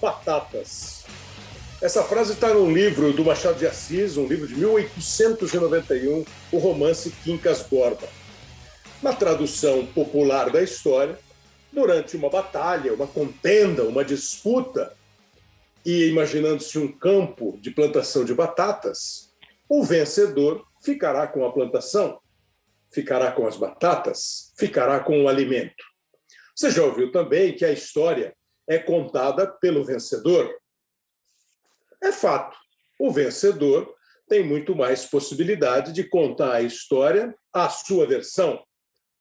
Batatas. Essa frase está no livro do Machado de Assis, um livro de 1891, o romance Quincas Borba. Na tradução popular da história, durante uma batalha, uma contenda, uma disputa, e imaginando-se um campo de plantação de batatas, o vencedor ficará com a plantação, ficará com as batatas, ficará com o alimento. Você já ouviu também que a história é contada pelo vencedor? É fato. O vencedor tem muito mais possibilidade de contar a história à sua versão.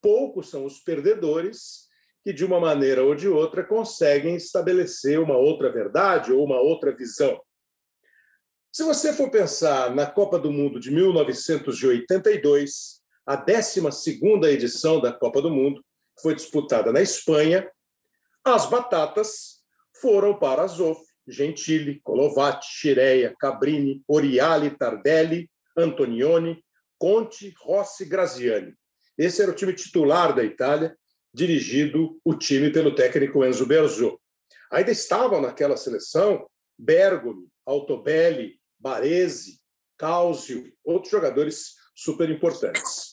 Poucos são os perdedores que, de uma maneira ou de outra, conseguem estabelecer uma outra verdade ou uma outra visão. Se você for pensar na Copa do Mundo de 1982, a 12 edição da Copa do Mundo, foi disputada na Espanha, as batatas foram para Azov, Gentili, Colovati, Chireia, Cabrini, Oriali, Tardelli, Antonioni, Conte, Rossi, Graziani. Esse era o time titular da Itália, dirigido o time pelo técnico Enzo Berzot. Ainda estavam naquela seleção Bergomi, Altobelli, Baresi, Causio, outros jogadores super importantes.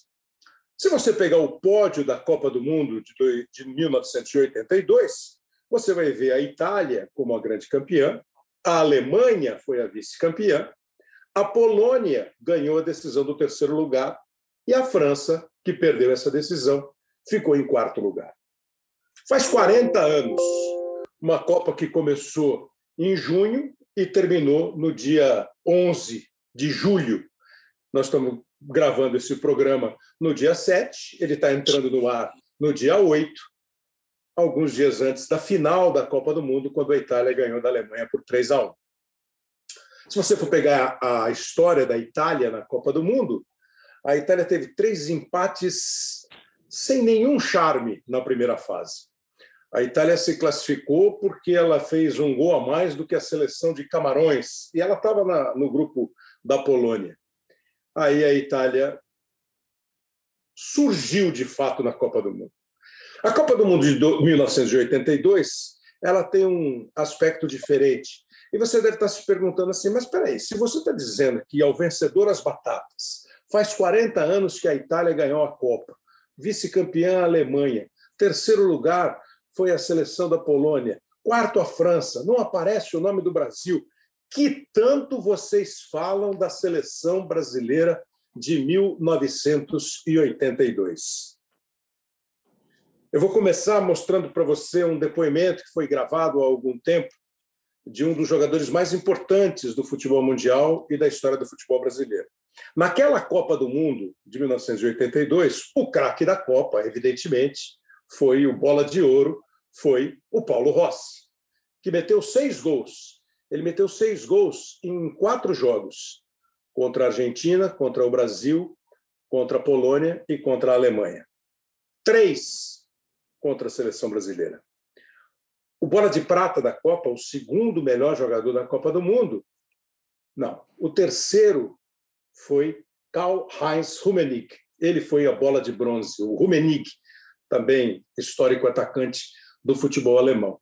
Se você pegar o pódio da Copa do Mundo de 1982, você vai ver a Itália como a grande campeã, a Alemanha foi a vice-campeã, a Polônia ganhou a decisão do terceiro lugar e a França, que perdeu essa decisão, ficou em quarto lugar. Faz 40 anos, uma Copa que começou em junho e terminou no dia 11 de julho. Nós estamos gravando esse programa no dia 7, ele está entrando no ar no dia 8, alguns dias antes da final da Copa do Mundo, quando a Itália ganhou da Alemanha por 3 a 1. Se você for pegar a história da Itália na Copa do Mundo, a Itália teve três empates sem nenhum charme na primeira fase. A Itália se classificou porque ela fez um gol a mais do que a seleção de Camarões, e ela estava no grupo da Polônia aí a Itália surgiu de fato na Copa do Mundo. A Copa do Mundo de 1982 ela tem um aspecto diferente. E você deve estar se perguntando assim, mas espera aí, se você está dizendo que ao vencedor as batatas, faz 40 anos que a Itália ganhou a Copa, vice-campeã a Alemanha, terceiro lugar foi a seleção da Polônia, quarto a França, não aparece o nome do Brasil que tanto vocês falam da seleção brasileira de 1982. Eu vou começar mostrando para você um depoimento que foi gravado há algum tempo de um dos jogadores mais importantes do futebol mundial e da história do futebol brasileiro. Naquela Copa do Mundo de 1982, o craque da Copa, evidentemente, foi o bola de ouro, foi o Paulo Rossi, que meteu seis gols ele meteu seis gols em quatro jogos contra a Argentina, contra o Brasil, contra a Polônia e contra a Alemanha. Três contra a seleção brasileira. O bola de prata da Copa, o segundo melhor jogador da Copa do Mundo, não. O terceiro foi Karl-Heinz Rummenigge. Ele foi a bola de bronze. O Rummenigge, também histórico atacante do futebol alemão.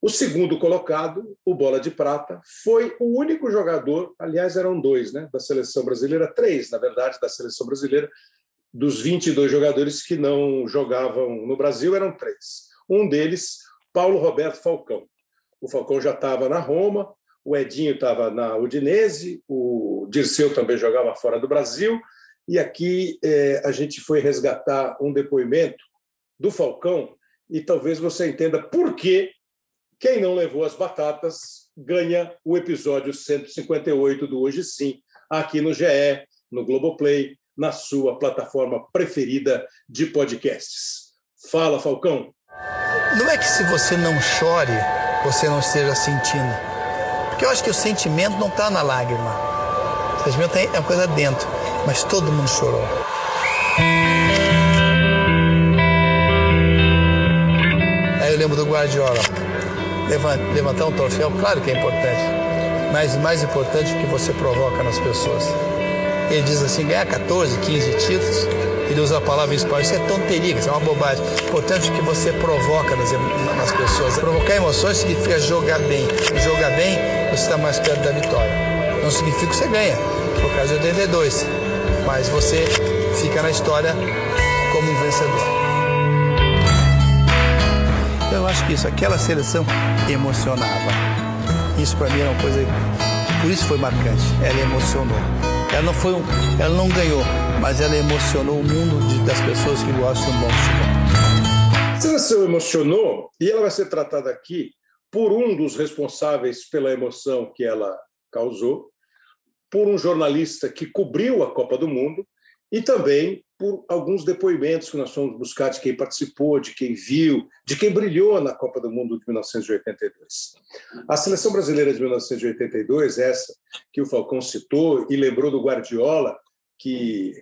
O segundo colocado, o Bola de Prata, foi o único jogador, aliás, eram dois, né, da seleção brasileira, três, na verdade, da seleção brasileira, dos 22 jogadores que não jogavam no Brasil, eram três. Um deles, Paulo Roberto Falcão. O Falcão já estava na Roma, o Edinho estava na Udinese, o Dirceu também jogava fora do Brasil, e aqui é, a gente foi resgatar um depoimento do Falcão, e talvez você entenda por que quem não levou as batatas ganha o episódio 158 do Hoje Sim, aqui no GE, no Globoplay, na sua plataforma preferida de podcasts. Fala, Falcão. Não é que se você não chore, você não esteja sentindo. Porque eu acho que o sentimento não está na lágrima. O sentimento é uma coisa dentro. Mas todo mundo chorou. Aí eu lembro do Guardiola levantar um troféu, claro que é importante, mas mais importante é o que você provoca nas pessoas. Ele diz assim: ganhar 14, 15 títulos Ele usa a palavra espanhol. Isso é tonteria, isso é uma bobagem. Importante que você provoca nas, nas pessoas. Provocar emoções significa jogar bem. Jogar bem, você está mais perto da vitória. Não significa que você ganha. O caso de 82. Mas você fica na história como um vencedor. Então, eu acho que isso, aquela seleção emocionava. Isso para mim era uma coisa, por isso foi marcante. Ela emocionou. Ela não foi um, ela não ganhou, mas ela emocionou o mundo de, das pessoas que gostam do bom futebol. A seleção emocionou e ela vai ser tratada aqui por um dos responsáveis pela emoção que ela causou, por um jornalista que cobriu a Copa do Mundo e também por alguns depoimentos que nós fomos buscar de quem participou, de quem viu, de quem brilhou na Copa do Mundo de 1982. A seleção brasileira de 1982, essa que o Falcão citou e lembrou do Guardiola, que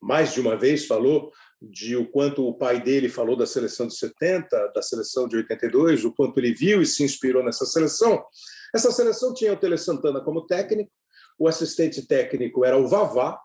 mais de uma vez falou de o quanto o pai dele falou da seleção de 70, da seleção de 82, o quanto ele viu e se inspirou nessa seleção. Essa seleção tinha o Tele Santana como técnico, o assistente técnico era o Vavá,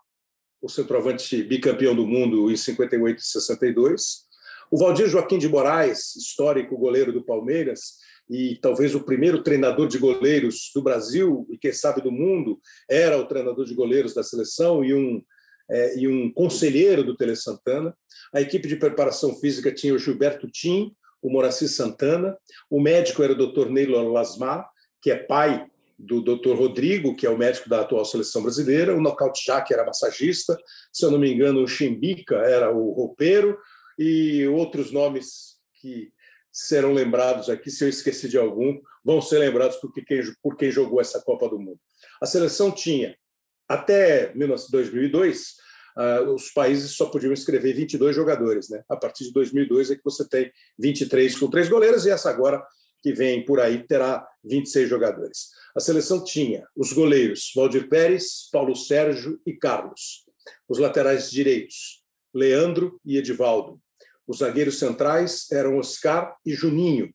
o centroavante bicampeão do mundo em 58 e 62. O Valdir Joaquim de Moraes, histórico goleiro do Palmeiras, e talvez o primeiro treinador de goleiros do Brasil e, quem sabe, do mundo, era o treinador de goleiros da seleção e um, é, e um conselheiro do Tele Santana. A equipe de preparação física tinha o Gilberto Tim, o Moraci Santana, o médico era o Dr. Neilo Lasmar, que é pai do Dr. Rodrigo, que é o médico da atual seleção brasileira, o Nocaute Jack era massagista, se eu não me engano, o Chimbica era o roupeiro, e outros nomes que serão lembrados aqui, se eu esqueci de algum, vão ser lembrados por quem, por quem jogou essa Copa do Mundo. A seleção tinha, até 2002, Uh, ah, os países só podiam escrever 22 jogadores. Né? A partir de 2002 é que você tem 23 com três goleiros, e essa agora que vem por aí terá 26 jogadores. A seleção tinha os goleiros Valdir Pérez, Paulo Sérgio e Carlos. Os laterais direitos, Leandro e Edivaldo. Os zagueiros centrais eram Oscar e Juninho.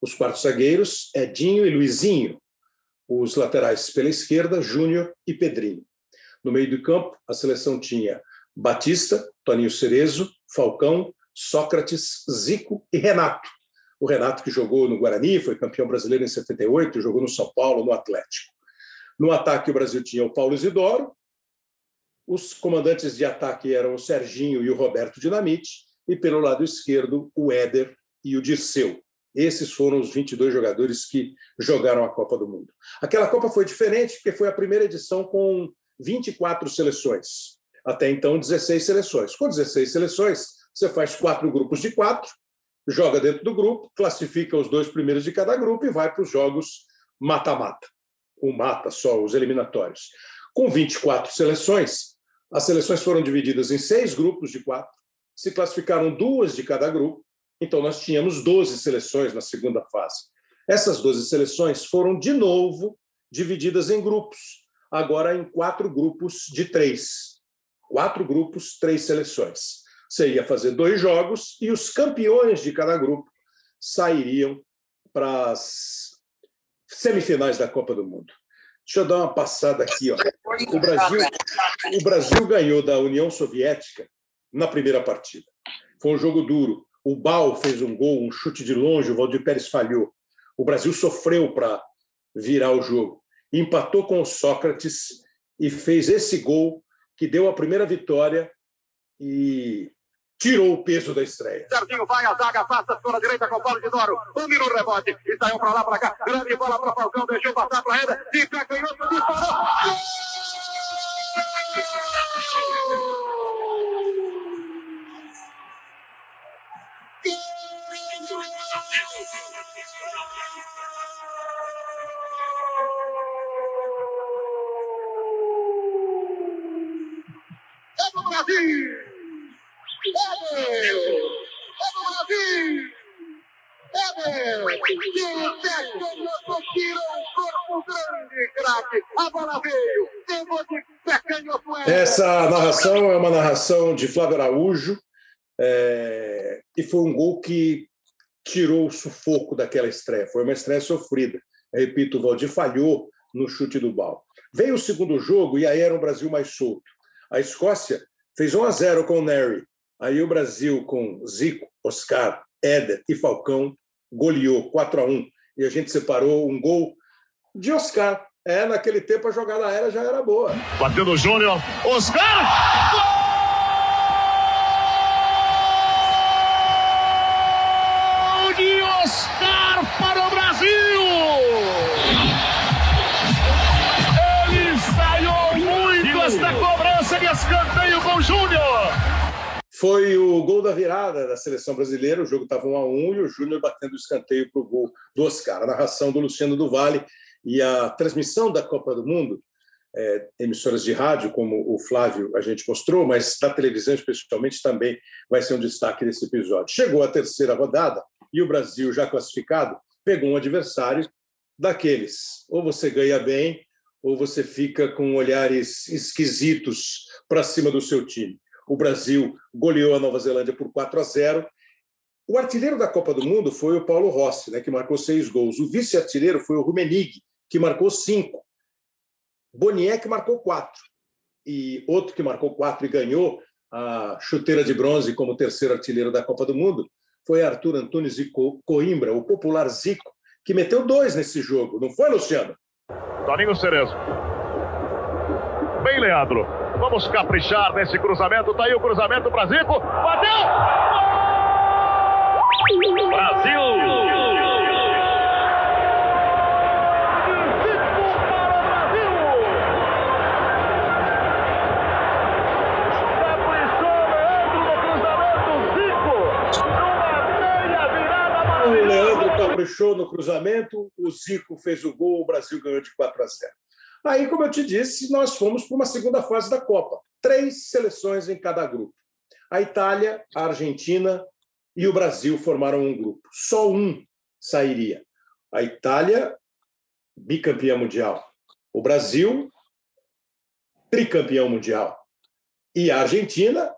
Os quartos zagueiros, Edinho e Luizinho. Os laterais pela esquerda, Júnior e Pedrinho. No meio do campo, a seleção tinha Batista, Toninho Cerezo, Falcão, Sócrates, Zico e Renato o Renato, que jogou no Guarani, foi campeão brasileiro em 78, jogou no São Paulo, no Atlético. No ataque, o Brasil tinha o Paulo Isidoro, os comandantes de ataque eram o Serginho e o Roberto Dinamite, e pelo lado esquerdo, o Éder e o Dirceu. Esses foram os 22 jogadores que jogaram a Copa do Mundo. Aquela Copa foi diferente porque foi a primeira edição com 24 seleções. Até então, 16 seleções. Com 16 seleções, você faz quatro grupos de quatro, joga dentro do grupo, classifica os dois primeiros de cada grupo e vai para os jogos mata-mata, com mata só, os eliminatórios. Com 24 seleções, as seleções foram divididas em seis grupos de quatro, se classificaram duas de cada grupo, então nós tínhamos 12 seleções na segunda fase. Essas 12 seleções foram, de novo, divididas em grupos, agora em quatro grupos de três. Quatro grupos, três seleções. Você ia fazer dois jogos e os campeões de cada grupo sairiam para as semifinais da Copa do Mundo. Deixa eu dar uma passada aqui. Ó. O, Brasil, o Brasil ganhou da União Soviética na primeira partida. Foi um jogo duro. O Bal fez um gol, um chute de longe, o Valdir Pérez falhou. O Brasil sofreu para virar o jogo. Empatou com o Sócrates e fez esse gol que deu a primeira vitória e tirou o peso da estreia. Serginho vai, a zaga passa pela direita com o Paulo de Doro. Domina o rebote e saiu para lá, para cá. Grande bola para Falcão, deixou passar para a renda. E pé canhoto, disparou. Brasil! Essa narração é uma narração de Flávio Araújo é, e foi um gol que tirou o sufoco daquela estreia. Foi uma estreia sofrida. Repito, o Valdir falhou no chute do bal. Veio o segundo jogo e aí era um Brasil mais solto. A Escócia fez 1 a 0 com o Neri Aí o Brasil, com Zico, Oscar, Éder e Falcão, goleou 4 a 1 e a gente separou um gol de Oscar. É, naquele tempo a jogada aérea já era boa. Bateu no Júnior, Oscar! Foi o gol da virada da seleção brasileira. O jogo estava 1 a 1 e o Júnior batendo o escanteio para o gol do Oscar. A narração do Luciano do Vale e a transmissão da Copa do Mundo, é, emissoras de rádio, como o Flávio a gente mostrou, mas da televisão especialmente também vai ser um destaque desse episódio. Chegou a terceira rodada e o Brasil, já classificado, pegou um adversário daqueles. Ou você ganha bem, ou você fica com olhares esquisitos para cima do seu time. O Brasil goleou a Nova Zelândia por 4 a 0. O artilheiro da Copa do Mundo foi o Paulo Rossi, né, que marcou seis gols. O vice-artilheiro foi o Rumenig, que marcou cinco. Boniek marcou quatro. E outro que marcou quatro e ganhou a chuteira de bronze como terceiro artilheiro da Copa do Mundo foi Arthur Antunes de Coimbra, o popular Zico, que meteu dois nesse jogo. Não foi, Luciano? Toninho Cerezo. Bem, Leandro. Vamos caprichar nesse cruzamento. Tá aí o cruzamento para Zico. Bateu! Brasil! caprichou no cruzamento, o Zico fez o gol, o Brasil ganhou de 4 a 0. Aí, como eu te disse, nós fomos para uma segunda fase da Copa. Três seleções em cada grupo. A Itália, a Argentina e o Brasil formaram um grupo. Só um sairia. A Itália, bicampeã mundial. O Brasil, tricampeão mundial. E a Argentina,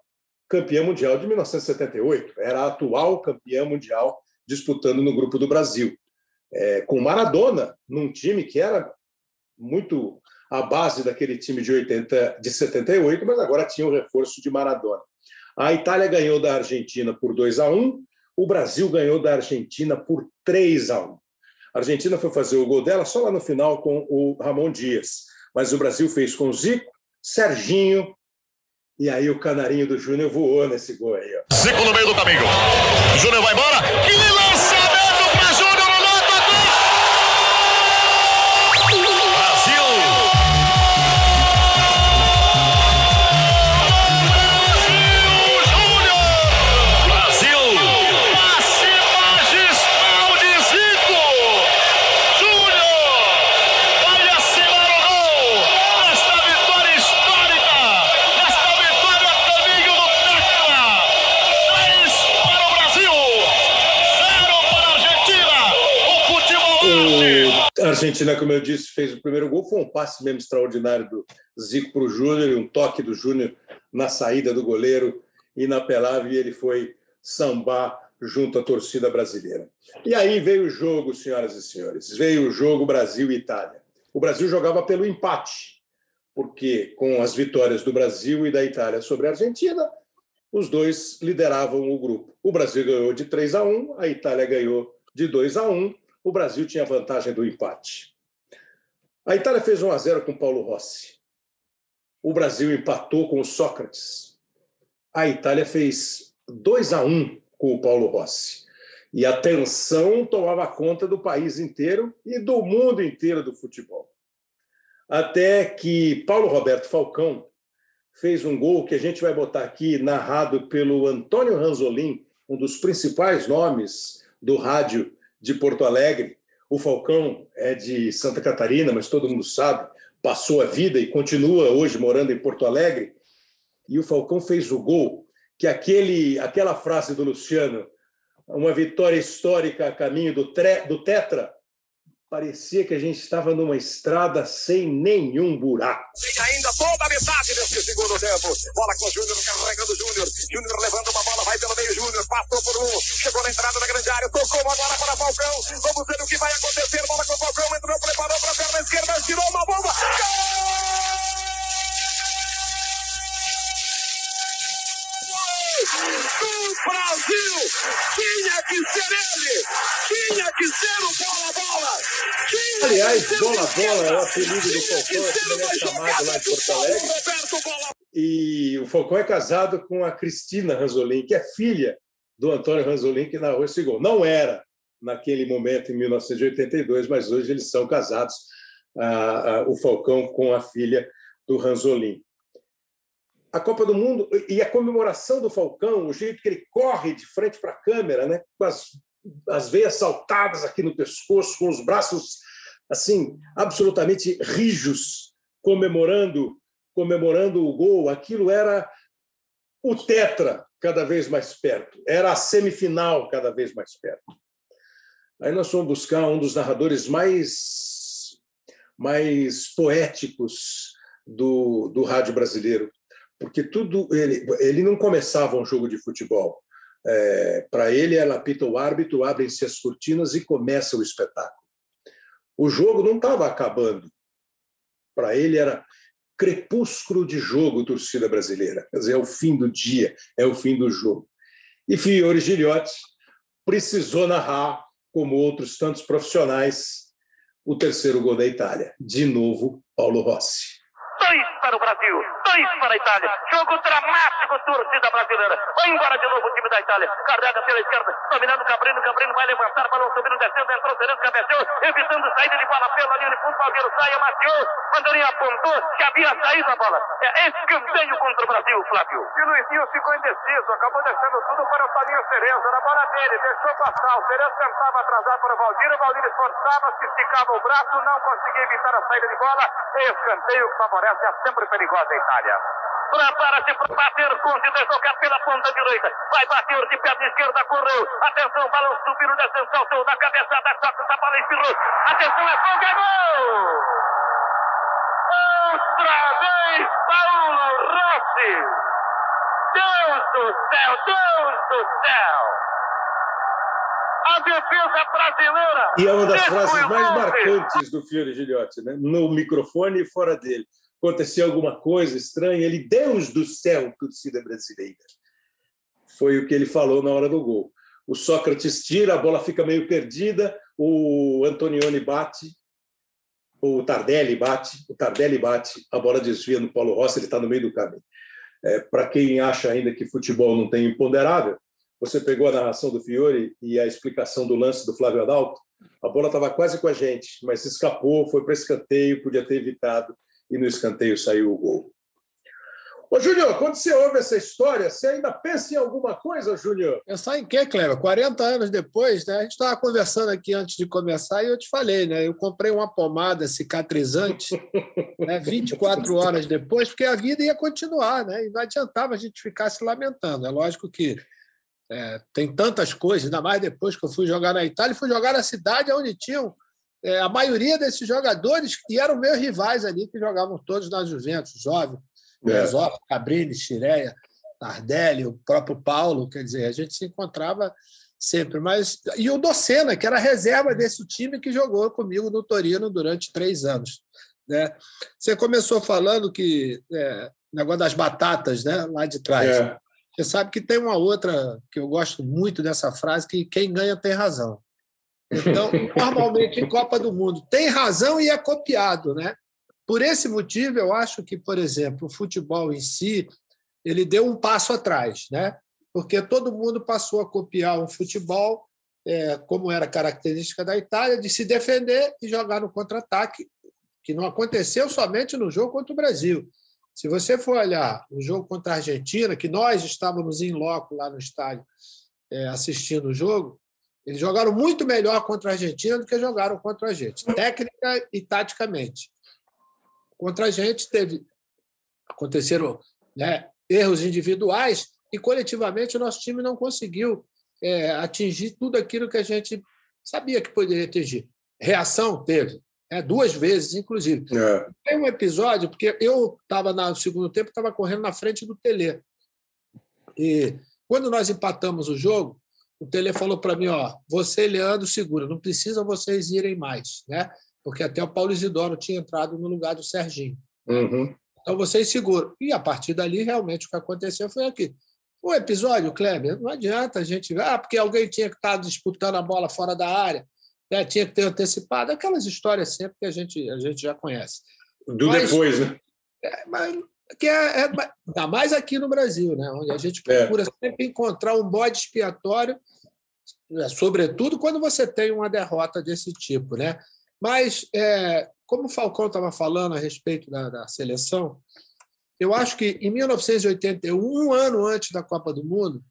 campeã mundial de 1978. Era a atual campeã mundial disputando no grupo do Brasil. É, com Maradona, num time que era muito a base daquele time de 80, de 78, mas agora tinha o reforço de Maradona. A Itália ganhou da Argentina por 2 a 1, o Brasil ganhou da Argentina por 3 a 1. A Argentina foi fazer o gol dela só lá no final com o Ramon Dias, mas o Brasil fez com o Zico, Serginho, e aí o canarinho do Júnior voou nesse gol aí. Ó. Zico no meio do caminho. Júnior vai embora. Que lançamento Argentina, como eu disse, fez o primeiro gol. Foi um passe mesmo extraordinário do Zico para o Júnior e um toque do Júnior na saída do goleiro inapelável e ele foi sambar junto à torcida brasileira. E aí veio o jogo, senhoras e senhores. Veio o jogo Brasil e Itália. O Brasil jogava pelo empate, porque com as vitórias do Brasil e da Itália sobre a Argentina, os dois lideravam o grupo. O Brasil ganhou de 3 a 1, a Itália ganhou de 2 a 1. O Brasil tinha vantagem do empate. A Itália fez 1 a 0 com Paulo Rossi. O Brasil empatou com o Sócrates. A Itália fez 2 a 1 com o Paulo Rossi. E a tensão tomava conta do país inteiro e do mundo inteiro do futebol. Até que Paulo Roberto Falcão fez um gol que a gente vai botar aqui, narrado pelo Antônio Ranzolin, um dos principais nomes do rádio de Porto Alegre. O Falcão é de Santa Catarina, mas todo mundo sabe, passou a vida e continua hoje morando em Porto Alegre. E o Falcão fez o gol, que aquele, aquela frase do Luciano, uma vitória histórica a caminho do, tre, do Tetra, parecia que a gente estava numa estrada sem nenhum buraco. Tem ainda toda a metade desse segundo tempo. Bola com o Júnior, carregando o Júnior. Júnior levando uma bola, vai pelo meio Júnior. Passou por um, chegou na entrada da grande área, tocou uma bola para Falcão. Vamos ver o que vai acontecer. Bola com o Falcão, entrou, preparou para a perna esquerda, tirou uma bomba. Gol! Brasil! Tinha que ser ele! Tinha que ser o bola-bola! Aliás, bola-bola é o apelido do Falcão, é chamado lá em Porto Alegre. E o Falcão é casado com a Cristina Ranzolin, que é filha do Antônio Ranzolin, que narrou esse gol. Não era naquele momento, em 1982, mas hoje eles são casados, ah, ah, o Falcão com a filha do Ranzolin. A Copa do Mundo e a comemoração do Falcão, o jeito que ele corre de frente para a câmera, né, com as, as veias saltadas aqui no pescoço, com os braços assim absolutamente rijos, comemorando comemorando o gol, aquilo era o tetra cada vez mais perto, era a semifinal cada vez mais perto. Aí nós fomos buscar um dos narradores mais, mais poéticos do, do rádio brasileiro, porque tudo ele, ele não começava um jogo de futebol. É, Para ele, ela apita o árbitro, abrem-se as cortinas e começa o espetáculo. O jogo não estava acabando. Para ele era crepúsculo de jogo, torcida brasileira. Quer dizer, é o fim do dia, é o fim do jogo. E Fiore precisou narrar, como outros tantos profissionais, o terceiro gol da Itália. De novo, Paulo Rossi. Dois para o Brasil, dois para a Itália. Jogo dramático, torcida brasileira. Vai embora de novo o time da Itália. Carrega pela esquerda, dominando o Cabrino. Cabrino vai levantar, balão subindo, descendo, entrou, Cerezo, cabeceou, evitando saída de bola pela linha de fundo. Palmeiro sai, amaciou. Mandarinha apontou, que havia saído a bola. É escanteio contra o Brasil, Flávio. E Luizinho ficou indeciso, acabou deixando tudo para o Toninho Cerezo. Na bola dele, deixou passar. O Cerezo tentava atrasar para o Valdir. O Valdir esforçava-se, esticava o braço, não conseguia evitar a saída de bola. Escanteio que favorece a sempre perigosa Itália. Prepara-se para bater, contra jogar pela ponta direita. Vai bater de perna esquerda, correu. Atenção, balão subindo, desceu, saltou na cabeçada, toca a bola espirrou. Atenção, é folga, é gol! Outra vez, Paulo Rossi! Deus do céu, Deus do céu! A defesa brasileira! E é uma das frases mais marcantes do Fiore Gilhote, né? no microfone e fora dele aconteceu alguma coisa estranha, ele, Deus do céu, torcida brasileira. Foi o que ele falou na hora do gol. O Sócrates tira, a bola fica meio perdida, o Antonioni bate, o Tardelli bate, o Tardelli bate, a bola desvia no Paulo Rossi, ele está no meio do caminho. É, Para quem acha ainda que futebol não tem imponderável, você pegou a narração do Fiore e a explicação do lance do Flávio Adalto, a bola estava quase com a gente, mas escapou, foi para escanteio, podia ter evitado e no escanteio saiu o gol. Ô, Júnior, quando você ouve essa história, você ainda pensa em alguma coisa, Júnior? Pensar em quê, Cleber? 40 anos depois, né? A gente estava conversando aqui antes de começar e eu te falei, né? Eu comprei uma pomada cicatrizante né? 24 horas depois, porque a vida ia continuar, né? E não adiantava a gente ficar se lamentando. É lógico que é, tem tantas coisas, ainda mais depois que eu fui jogar na Itália, fui jogar na cidade onde tinham é, a maioria desses jogadores que eram meus rivais ali, que jogavam todos na Juventus, Óbvio, é. Cabrini, Chireia, Tardelli, o próprio Paulo, quer dizer, a gente se encontrava sempre. Mas e o Docena, que era reserva desse time que jogou comigo no Torino durante três anos. Né? Você começou falando que é, negócio das batatas, né, lá de trás. É. Você sabe que tem uma outra que eu gosto muito dessa frase que quem ganha tem razão. Então, normalmente em Copa do Mundo tem razão e é copiado, né? Por esse motivo, eu acho que, por exemplo, o futebol em si ele deu um passo atrás, né? Porque todo mundo passou a copiar um futebol é, como era característica da Itália, de se defender e jogar no contra-ataque, que não aconteceu somente no jogo contra o Brasil. Se você for olhar o jogo contra a Argentina, que nós estávamos em loco lá no estádio é, assistindo o jogo, eles jogaram muito melhor contra a Argentina do que jogaram contra a gente, técnica e taticamente. Contra a gente teve aconteceram né, erros individuais e coletivamente o nosso time não conseguiu é, atingir tudo aquilo que a gente sabia que poderia atingir. Reação teve, é, duas vezes, inclusive. É. Tem um episódio, porque eu estava no segundo tempo, estava correndo na frente do Tele. E quando nós empatamos o jogo, o Tele falou para mim, ó, você Leandro segura, não precisa vocês irem mais, né? Porque até o Paulo Isidoro tinha entrado no lugar do Serginho. Uhum. Então vocês seguram. E a partir dali, realmente, o que aconteceu foi aqui. O episódio, Kleber, não adianta a gente. Ah, porque alguém tinha que estar disputando a bola fora da área, né? tinha que ter antecipado, aquelas histórias sempre que a gente, a gente já conhece. Do mas, depois, né? É, mas, que é, é, ainda mais aqui no Brasil, né? onde a gente é. procura é. sempre encontrar um bode expiatório, né? sobretudo quando você tem uma derrota desse tipo. Né? Mas, é, como o Falcão estava falando a respeito da, da seleção, eu acho que em 1981, um ano antes da Copa do Mundo,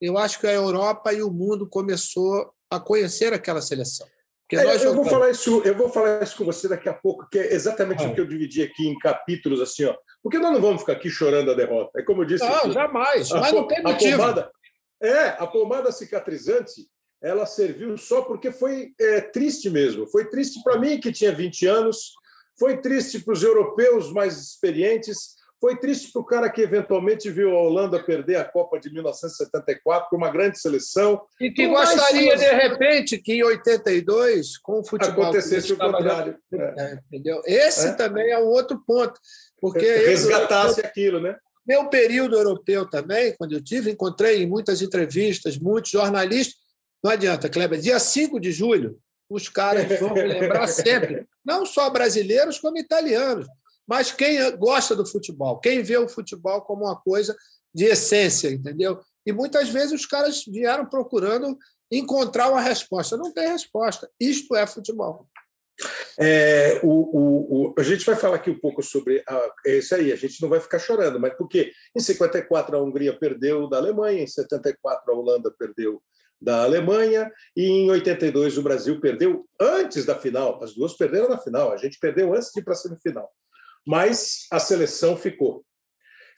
eu acho que a Europa e o mundo começou a conhecer aquela seleção. É, eu, jogamos... vou falar isso, eu vou falar isso com você daqui a pouco, que é exatamente ah. o que eu dividi aqui em capítulos assim, ó. Porque nós não vamos ficar aqui chorando a derrota. É como eu disse. Não, aqui, jamais. Mas não tem motivo. A pomada, é, a pomada cicatrizante, ela serviu só porque foi é, triste mesmo. Foi triste para mim, que tinha 20 anos, foi triste para os europeus mais experientes, foi triste para o cara que eventualmente viu a Holanda perder a Copa de 1974 com uma grande seleção. E que gostaria, de repente, que em 82, com o futebol. Acontecesse o contrário. É. Entendeu? Esse é. também é um outro ponto. Porque Resgatasse eu, aquilo, né? Meu período europeu também, quando eu tive, encontrei em muitas entrevistas, muitos jornalistas. Não adianta, Kleber, dia 5 de julho, os caras vão me lembrar sempre, não só brasileiros, como italianos mas quem gosta do futebol, quem vê o futebol como uma coisa de essência, entendeu? E muitas vezes os caras vieram procurando encontrar uma resposta. Não tem resposta. Isto é futebol. É, o, o, o, a gente vai falar aqui um pouco sobre a, esse aí, a gente não vai ficar chorando, mas porque em 54 a Hungria perdeu da Alemanha, em 74 a Holanda perdeu da Alemanha e em 82 o Brasil perdeu antes da final. As duas perderam na final, a gente perdeu antes de ir para a semifinal mas a seleção ficou.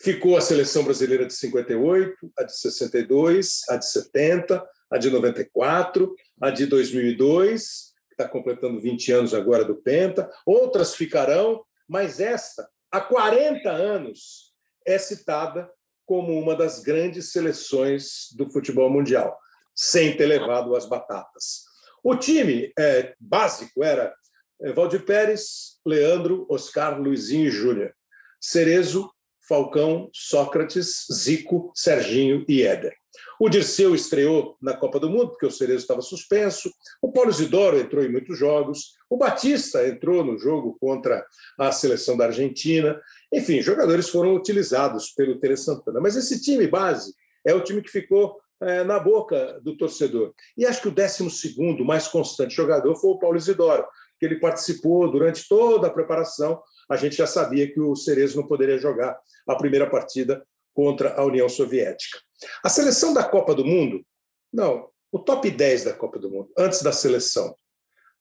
Ficou a seleção brasileira de 58, a de 62, a de 70, a de 94, a de 2002, que está completando 20 anos agora do Penta. Outras ficarão, mas esta, há 40 anos, é citada como uma das grandes seleções do futebol mundial, sem ter levado as batatas. O time é, básico era é, Valdir Pérez, Leandro, Oscar, Luizinho e Júnior. Cerezo, Falcão, Sócrates, Zico, Serginho e Éder. O Dirceu estreou na Copa do Mundo, porque o Cerezo estava suspenso. O Paulo Isidoro entrou em muitos jogos. O Batista entrou no jogo contra a seleção da Argentina. Enfim, jogadores foram utilizados pelo Tere Santana. Mas esse time base é o time que ficou é, na boca do torcedor. E acho que o 12 mais constante jogador foi o Paulo Isidoro, que ele participou durante toda a preparação. A gente já sabia que o Cerezo não poderia jogar a primeira partida contra a União Soviética. A seleção da Copa do Mundo, não, o top 10 da Copa do Mundo, antes da seleção.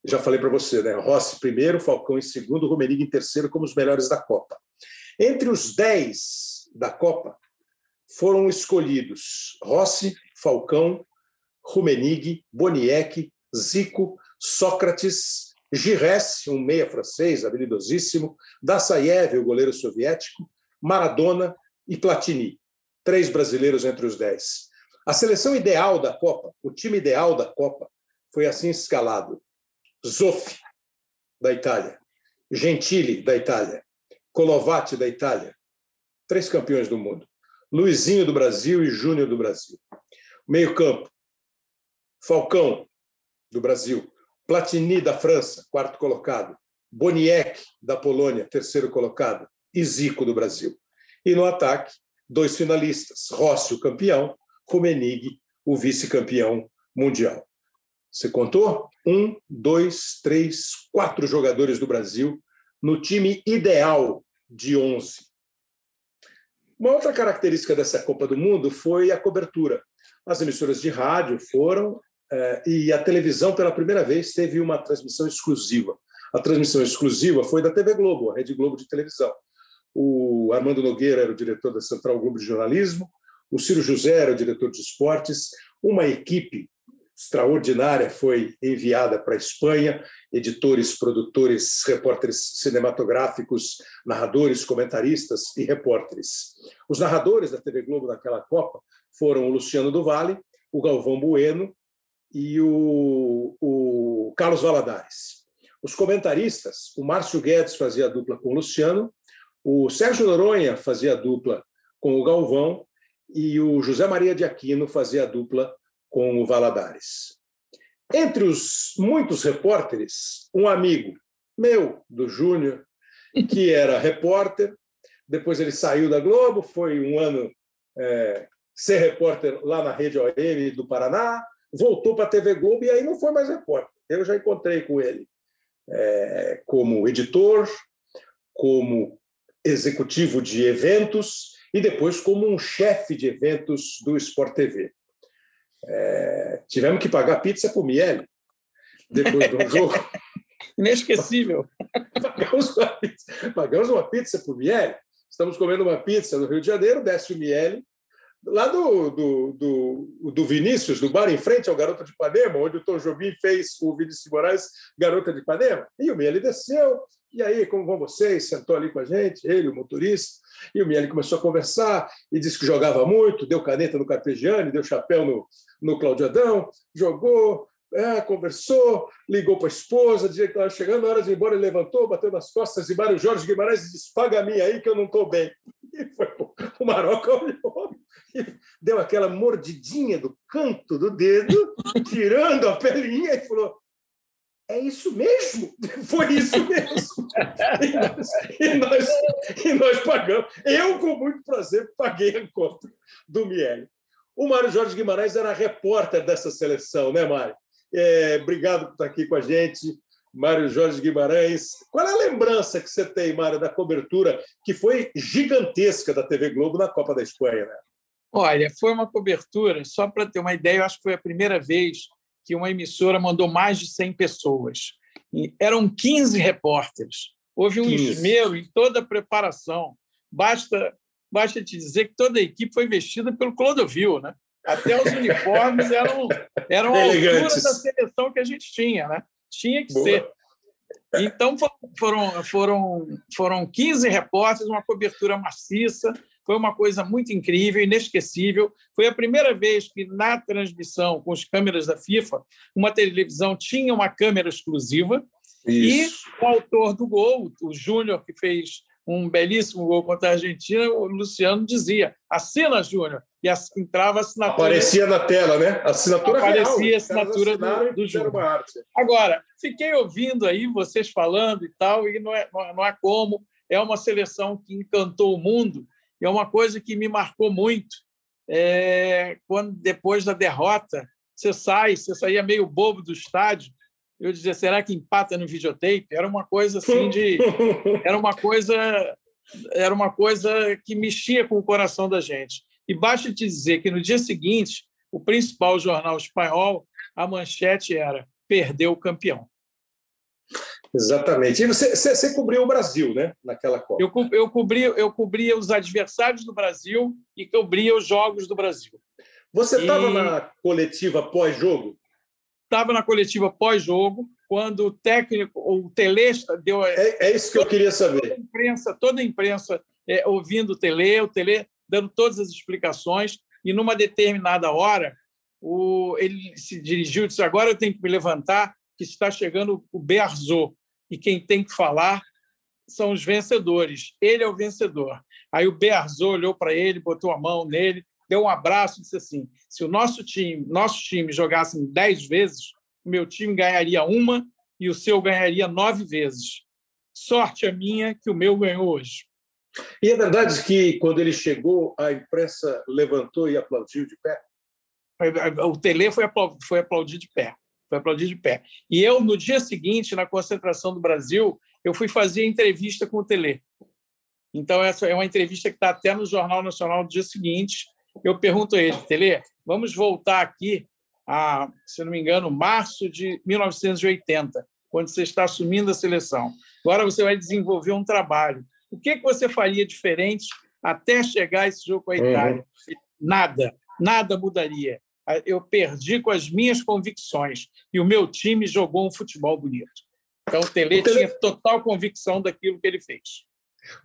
Já falei para você, né? Rossi primeiro, Falcão em segundo, Rummenigge em terceiro, como os melhores da Copa. Entre os 10 da Copa, foram escolhidos Rossi, Falcão, Rummenigge, Boniek, Zico, Sócrates, Giresse, um meia francês habilidosíssimo, Dassaev, o goleiro soviético, Maradona e Platini, três brasileiros entre os dez. A seleção ideal da Copa, o time ideal da Copa, foi assim escalado: Zoff, da Itália, Gentili, da Itália, Colovati, da Itália, três campeões do mundo, Luizinho do Brasil e Júnior do Brasil. Meio-campo: Falcão, do Brasil, Platini, da França, quarto colocado. Boniek, da Polônia, terceiro colocado. E Zico, do Brasil. E no ataque, dois finalistas: Rossi, o campeão, Rummenigge, o vice-campeão mundial. Você contou? Um, dois, três, quatro jogadores do Brasil no time ideal de 11. Uma outra característica dessa Copa do Mundo foi a cobertura. As emissoras de rádio foram é, e a televisão, pela primeira vez, teve uma transmissão exclusiva. A transmissão exclusiva foi da TV Globo, a Rede Globo de televisão. O Armando Nogueira era o diretor da Central Globo de Jornalismo, o Ciro José era o diretor de esportes, uma equipe extraordinária foi enviada para a Espanha, editores, produtores, repórteres cinematográficos, narradores, comentaristas e repórteres. Os narradores da TV Globo naquela Copa foram o Luciano do Vale, o Galvão Bueno e o, o Carlos Valadares. Os comentaristas, o Márcio Guedes fazia a dupla com o Luciano, o Sérgio Noronha fazia a dupla com o Galvão e o José Maria de Aquino fazia a dupla com o Valadares. Entre os muitos repórteres, um amigo meu, do Júnior, que era repórter, depois ele saiu da Globo, foi um ano é, ser repórter lá na Rede OM do Paraná, voltou para a TV Globo e aí não foi mais repórter. Eu já encontrei com ele é, como editor, como executivo de eventos e depois como um chefe de eventos do Sport TV. É, tivemos que pagar pizza para o Miele depois do jogo. Inesquecível. pagamos, uma pizza, pagamos uma pizza para o Miele. Estamos comendo uma pizza no Rio de Janeiro, desce o Miele, lá do, do, do, do, Vinícius, do bar em frente ao Garota de Ipanema, onde o Tom Jobim fez o Vinícius Moraes Garota de Ipanema. E o Miele desceu, e aí, como vão vocês? Sentou ali com a gente, ele, o motorista. E o Miele começou a conversar e disse que jogava muito, deu caneta no Carpegiani, deu chapéu no, no Claudio Adão, jogou, é, conversou, ligou para a esposa, dizia que estava chegando, na hora de ir embora, ele levantou, bateu nas costas de Mário Jorge Guimarães e disse: Paga a minha aí que eu não estou bem. E foi, o Maroca olhou e deu aquela mordidinha do canto do dedo, tirando a pelinha e falou: é isso mesmo? Foi isso mesmo. E nós, e nós, e nós pagamos. Eu, com muito prazer, paguei a conta do Miele. O Mário Jorge Guimarães era repórter dessa seleção, né, Mário? É, obrigado por estar aqui com a gente, Mário Jorge Guimarães. Qual é a lembrança que você tem, Mário, da cobertura que foi gigantesca da TV Globo na Copa da Espanha? Né? Olha, foi uma cobertura, só para ter uma ideia, eu acho que foi a primeira vez que uma emissora mandou mais de 100 pessoas. E eram 15 repórteres. Houve um 15. esmero em toda a preparação. Basta, basta te dizer que toda a equipe foi vestida pelo Clodovil, né? Até os uniformes eram, eram a altura da seleção que a gente tinha, né? Tinha que Boa. ser. Então foram, foram, foram 15 repórteres, uma cobertura maciça, foi uma coisa muito incrível, inesquecível. Foi a primeira vez que, na transmissão com as câmeras da FIFA, uma televisão tinha uma câmera exclusiva. Isso. E o autor do gol, o Júnior, que fez um belíssimo gol contra a Argentina, o Luciano dizia: assina, Júnior. E entrava a assinatura. Aparecia na tela, né? Assinatura Aparecia real. a assinatura do, do Júnior. Agora, fiquei ouvindo aí vocês falando e tal, e não é, não é como. É uma seleção que encantou o mundo é uma coisa que me marcou muito. É, quando depois da derrota, você sai, você saía meio bobo do estádio. Eu dizia, será que empata no videotape? Era uma coisa assim de, era uma coisa, era uma coisa que mexia com o coração da gente. E basta te dizer que no dia seguinte, o principal jornal espanhol, a manchete era perdeu o campeão. Exatamente. E você, você, você, cobriu o Brasil, né? Naquela Copa. Eu, eu, cobria, eu cobria os adversários do Brasil e cobria os jogos do Brasil. Você estava e... na coletiva pós-jogo? Estava na coletiva pós-jogo, quando o técnico, o Telesta deu. É, é isso que eu queria saber. Toda a imprensa, toda a imprensa é, ouvindo o Tele, o Tele dando todas as explicações, e numa determinada hora, o, ele se dirigiu e disse: Agora eu tenho que me levantar, que está chegando o Berzot e quem tem que falar são os vencedores. Ele é o vencedor. Aí o Bearzô olhou para ele, botou a mão nele, deu um abraço e disse assim: se o nosso time, nosso time jogasse dez vezes, o meu time ganharia uma e o seu ganharia nove vezes. Sorte a minha que o meu ganhou hoje. E é verdade que quando ele chegou, a imprensa levantou e aplaudiu de pé? O Tele foi aplaudir de pé foi aplaudir de pé. E eu, no dia seguinte, na concentração do Brasil, eu fui fazer entrevista com o Tele. Então, essa é uma entrevista que está até no Jornal Nacional do dia seguinte. Eu pergunto a ele, Tele, vamos voltar aqui a, se não me engano, março de 1980, quando você está assumindo a seleção. Agora você vai desenvolver um trabalho. O que, que você faria diferente até chegar a esse jogo com a uhum. Itália? Uhum. Nada, nada mudaria eu perdi com as minhas convicções e o meu time jogou um futebol bonito. Então, o Tele, o Tele... tinha total convicção daquilo que ele fez.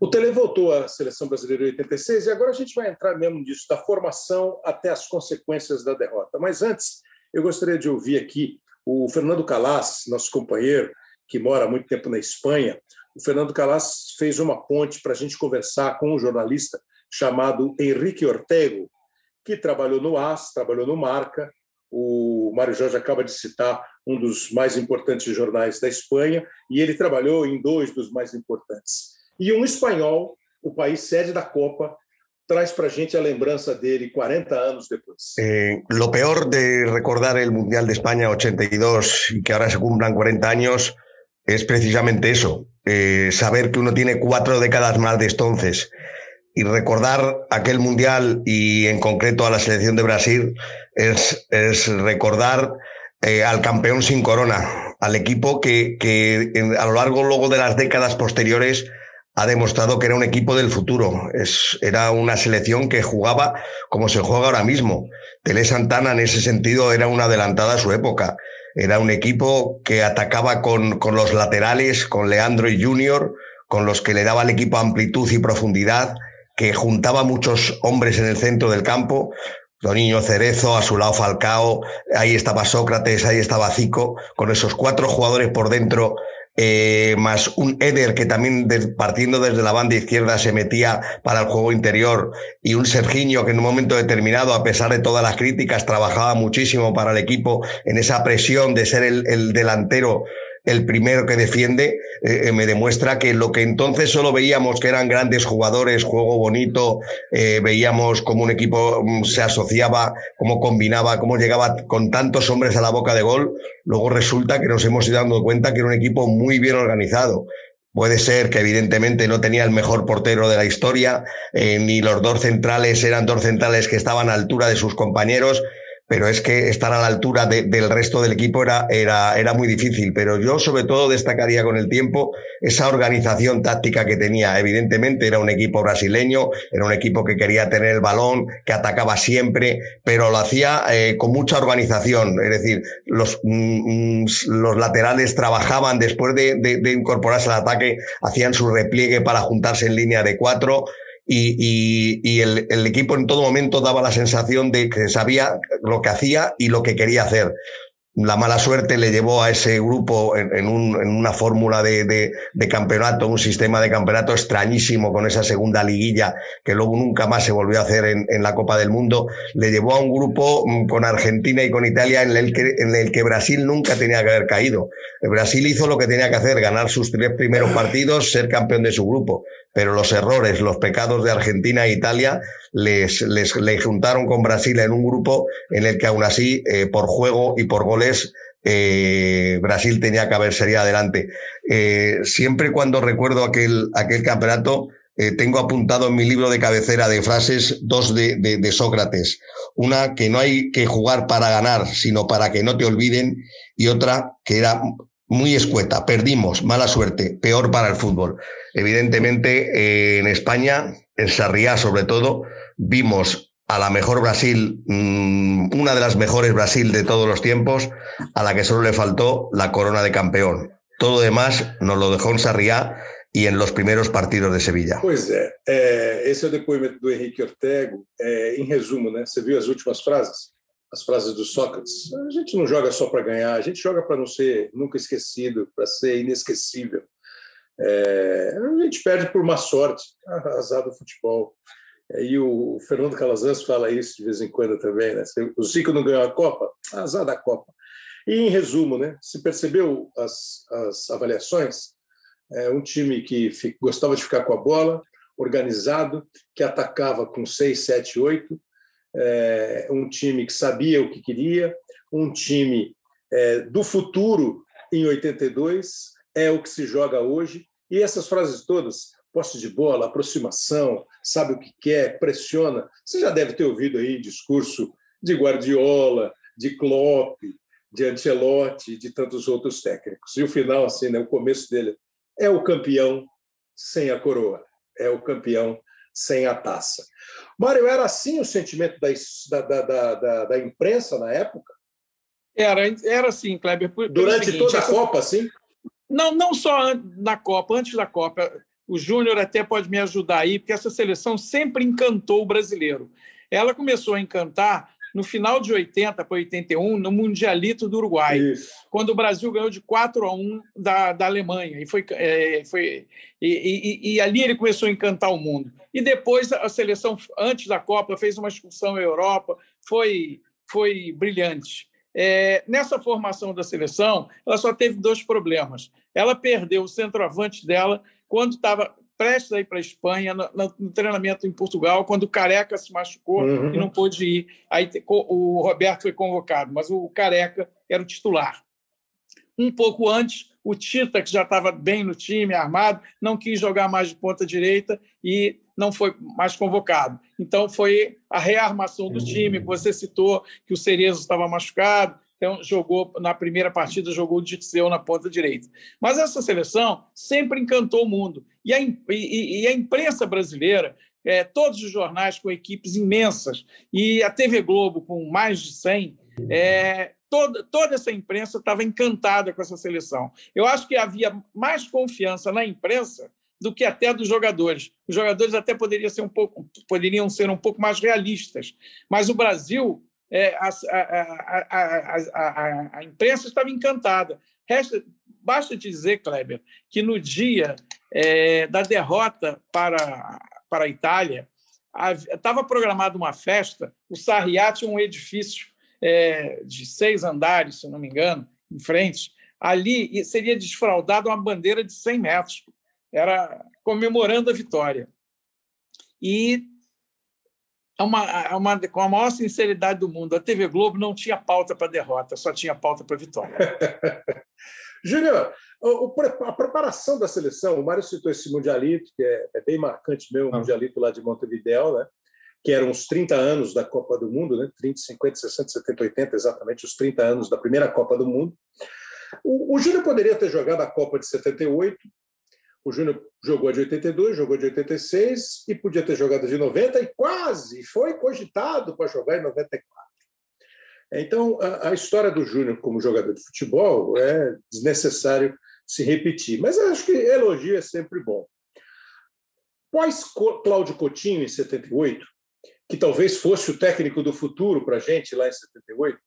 O Tele voltou à seleção brasileira em 86 e agora a gente vai entrar mesmo nisso, da formação até as consequências da derrota. Mas antes, eu gostaria de ouvir aqui o Fernando Calas, nosso companheiro, que mora há muito tempo na Espanha. O Fernando Calas fez uma ponte para a gente conversar com um jornalista chamado Henrique Ortego, que trabalhou no AS, trabalhou no Marca. O Mário Jorge acaba de citar um dos mais importantes jornais da Espanha, e ele trabalhou em dois dos mais importantes. E um espanhol, o país sede da Copa, traz para a gente a lembrança dele 40 anos depois. Eh, lo peor de recordar el Mundial de España 82 y que ahora se cumplan 40 años es precisamente eso, eh, saber que uno tiene cuatro décadas más de entonces y recordar aquel Mundial y en concreto a la selección de Brasil es, es recordar eh, al campeón sin corona, al equipo que, que a lo largo luego de las décadas posteriores ha demostrado que era un equipo del futuro. Es, era una selección que jugaba como se juega ahora mismo. Tele Santana en ese sentido era una adelantada a su época. Era un equipo que atacaba con, con los laterales, con Leandro y Junior, con los que le daba al equipo amplitud y profundidad, que juntaba muchos hombres en el centro del campo. Niño Cerezo, a su lado Falcao, ahí estaba Sócrates, ahí estaba Zico, con esos cuatro jugadores por dentro eh, más un Eder que también partiendo desde la banda izquierda se metía para el juego interior y un Sergiño que en un momento determinado, a pesar de todas las críticas, trabajaba muchísimo para el equipo en esa presión de ser el delantero el primero que defiende, eh, eh, me demuestra que lo que entonces solo veíamos que eran grandes jugadores, juego bonito, eh, veíamos cómo un equipo mm, se asociaba, cómo combinaba, cómo llegaba con tantos hombres a la boca de gol, luego resulta que nos hemos ido dando cuenta que era un equipo muy bien organizado. Puede ser que evidentemente no tenía el mejor portero de la historia, ni los dos centrales eran dos centrales que estaban a altura de sus compañeros, pero es que estar a la altura de, del resto del equipo era, era, era muy difícil. Pero yo sobre todo destacaría con el tiempo esa organización táctica que tenía. Evidentemente era un equipo brasileño, era un equipo que quería tener el balón, que atacaba siempre, pero lo hacía eh, con mucha organización. Es decir, los, mm, los laterales trabajaban después de, de, de incorporarse al ataque, hacían su repliegue para juntarse en línea de cuatro y, y, el, el, equipo en todo momento daba la sensación de que sabía lo que hacía y lo que quería hacer. La mala suerte le llevó a ese grupo en, en, un, en una fórmula de, de, de, campeonato, un sistema de campeonato extrañísimo con esa segunda liguilla que luego nunca más se volvió a hacer en, en, la Copa del Mundo, le llevó a un grupo mm, con Argentina y con Italia en el, que, en el que Brasil nunca tenía que haber caído. Brasil hizo lo que tenía que hacer, ganar sus tres primeros partidos, ser campeón de su grupo, pero los errores, los pecados de Argentina e Italia les, les, juntaron con Brasil en un grupo en el que aún así, eh, por juego y por goles, eh, Brasil tenía que haber salido adelante. Eh, siempre cuando recuerdo aquel, aquel campeonato, tengo apuntado en mi libro de cabecera de frases dos de, de, Sócrates. Una que no hay que jugar para ganar, sino para que no te olviden, y otra que era muy escueta. Perdimos, mala suerte, peor para el fútbol. Evidentemente, eh, en España, en Sarriá sobre todo, vimos a la mejor Brasil, mmm, una de las mejores Brasil de todos los tiempos, a la que solo le faltó la corona de campeón. Todo demás nos lo dejó en Sarriá e em los primeiros partidos de Sevilla. Pois é, é esse é o depoimento do Henrique Ortego. É, em resumo, né? Você viu as últimas frases? As frases do Sócrates. A gente não joga só para ganhar, a gente joga para não ser nunca esquecido, para ser inesquecível. É, a gente perde por má sorte, azar do futebol. É, e o Fernando Calazans fala isso de vez em quando também, né? O Zico não ganhou a Copa, azar da Copa. E em resumo, né? Se percebeu as, as avaliações, é um time que gostava de ficar com a bola, organizado, que atacava com 6, 7, 8, é, um time que sabia o que queria, um time é, do futuro em 82, é o que se joga hoje. E essas frases todas, posse de bola, aproximação, sabe o que quer, pressiona. Você já deve ter ouvido aí discurso de Guardiola, de Klopp, de Ancelotti, de tantos outros técnicos. E o final, assim, né, o começo dele é o campeão sem a coroa, é o campeão sem a taça. Mário, era assim o sentimento da, da, da, da, da imprensa na época? Era, era assim, Kleber. Durante seguinte, toda a. Copa, sim? Não, não só na Copa, antes da Copa. O Júnior até pode me ajudar aí, porque essa seleção sempre encantou o brasileiro. Ela começou a encantar no final de 80 para 81, no Mundialito do Uruguai, Isso. quando o Brasil ganhou de 4 a 1 da, da Alemanha. E, foi, é, foi, e, e, e, ali ele começou a encantar o mundo. E depois a seleção, antes da Copa, fez uma excursão à Europa, foi, foi brilhante. É, nessa formação da seleção, ela só teve dois problemas. Ela perdeu o centroavante dela quando estava prestes a ir para a Espanha, no, no, treinamento em Portugal, quando o Careca se machucou uhum. e não pôde ir. Aí o Roberto foi convocado, mas o Careca era o titular. Um pouco antes, o Tita, que já estava bem no time, armado, não quis jogar mais de ponta direita e não foi mais convocado. Então, foi a rearmação do time. Você citou que o Cerezo estava machucado, então jogou na primeira partida jogou o Dirceu na ponta direita. Mas essa seleção sempre encantou o mundo e a, e, e a imprensa brasileira, é, todos os jornais com equipes imensas e a TV Globo com mais de 100, é, toda, toda essa imprensa estava encantada com essa seleção. Eu acho que havia mais confiança na imprensa do que até dos jogadores. Os jogadores até poderiam ser um pouco, poderiam ser um pouco mais realistas, mas o Brasil é, a, a, a, a, imprensa estava encantada. Resta, basta dizer, Kleber, que no dia é, da derrota para, para a Itália, estava programada uma festa, o Sarriá tinha um edifício é, de seis andares, se não me engano, em frente, ali seria desfraldada uma bandeira de 100 metros, era comemorando a vitória. E é uma, é uma, com a maior sinceridade do mundo, a TV Globo não tinha pauta para derrota, só tinha pauta para vitória. Júnior, a preparação da seleção, o Mário citou esse Mundialito, que é, é bem marcante mesmo, o ah. Mundialito lá de Montevideo, né? que eram os 30 anos da Copa do Mundo, né? 30, 50, 60, 70, 80, exatamente os 30 anos da primeira Copa do Mundo. O, o Júnior poderia ter jogado a Copa de 78, o Júnior jogou de 82, jogou de 86 e podia ter jogado de 90 e quase foi cogitado para jogar em 94. Então, a, a história do Júnior como jogador de futebol é desnecessário se repetir, mas acho que elogio é sempre bom. Pós Cláudio Coutinho, em 78, que talvez fosse o técnico do futuro para a gente lá em 78,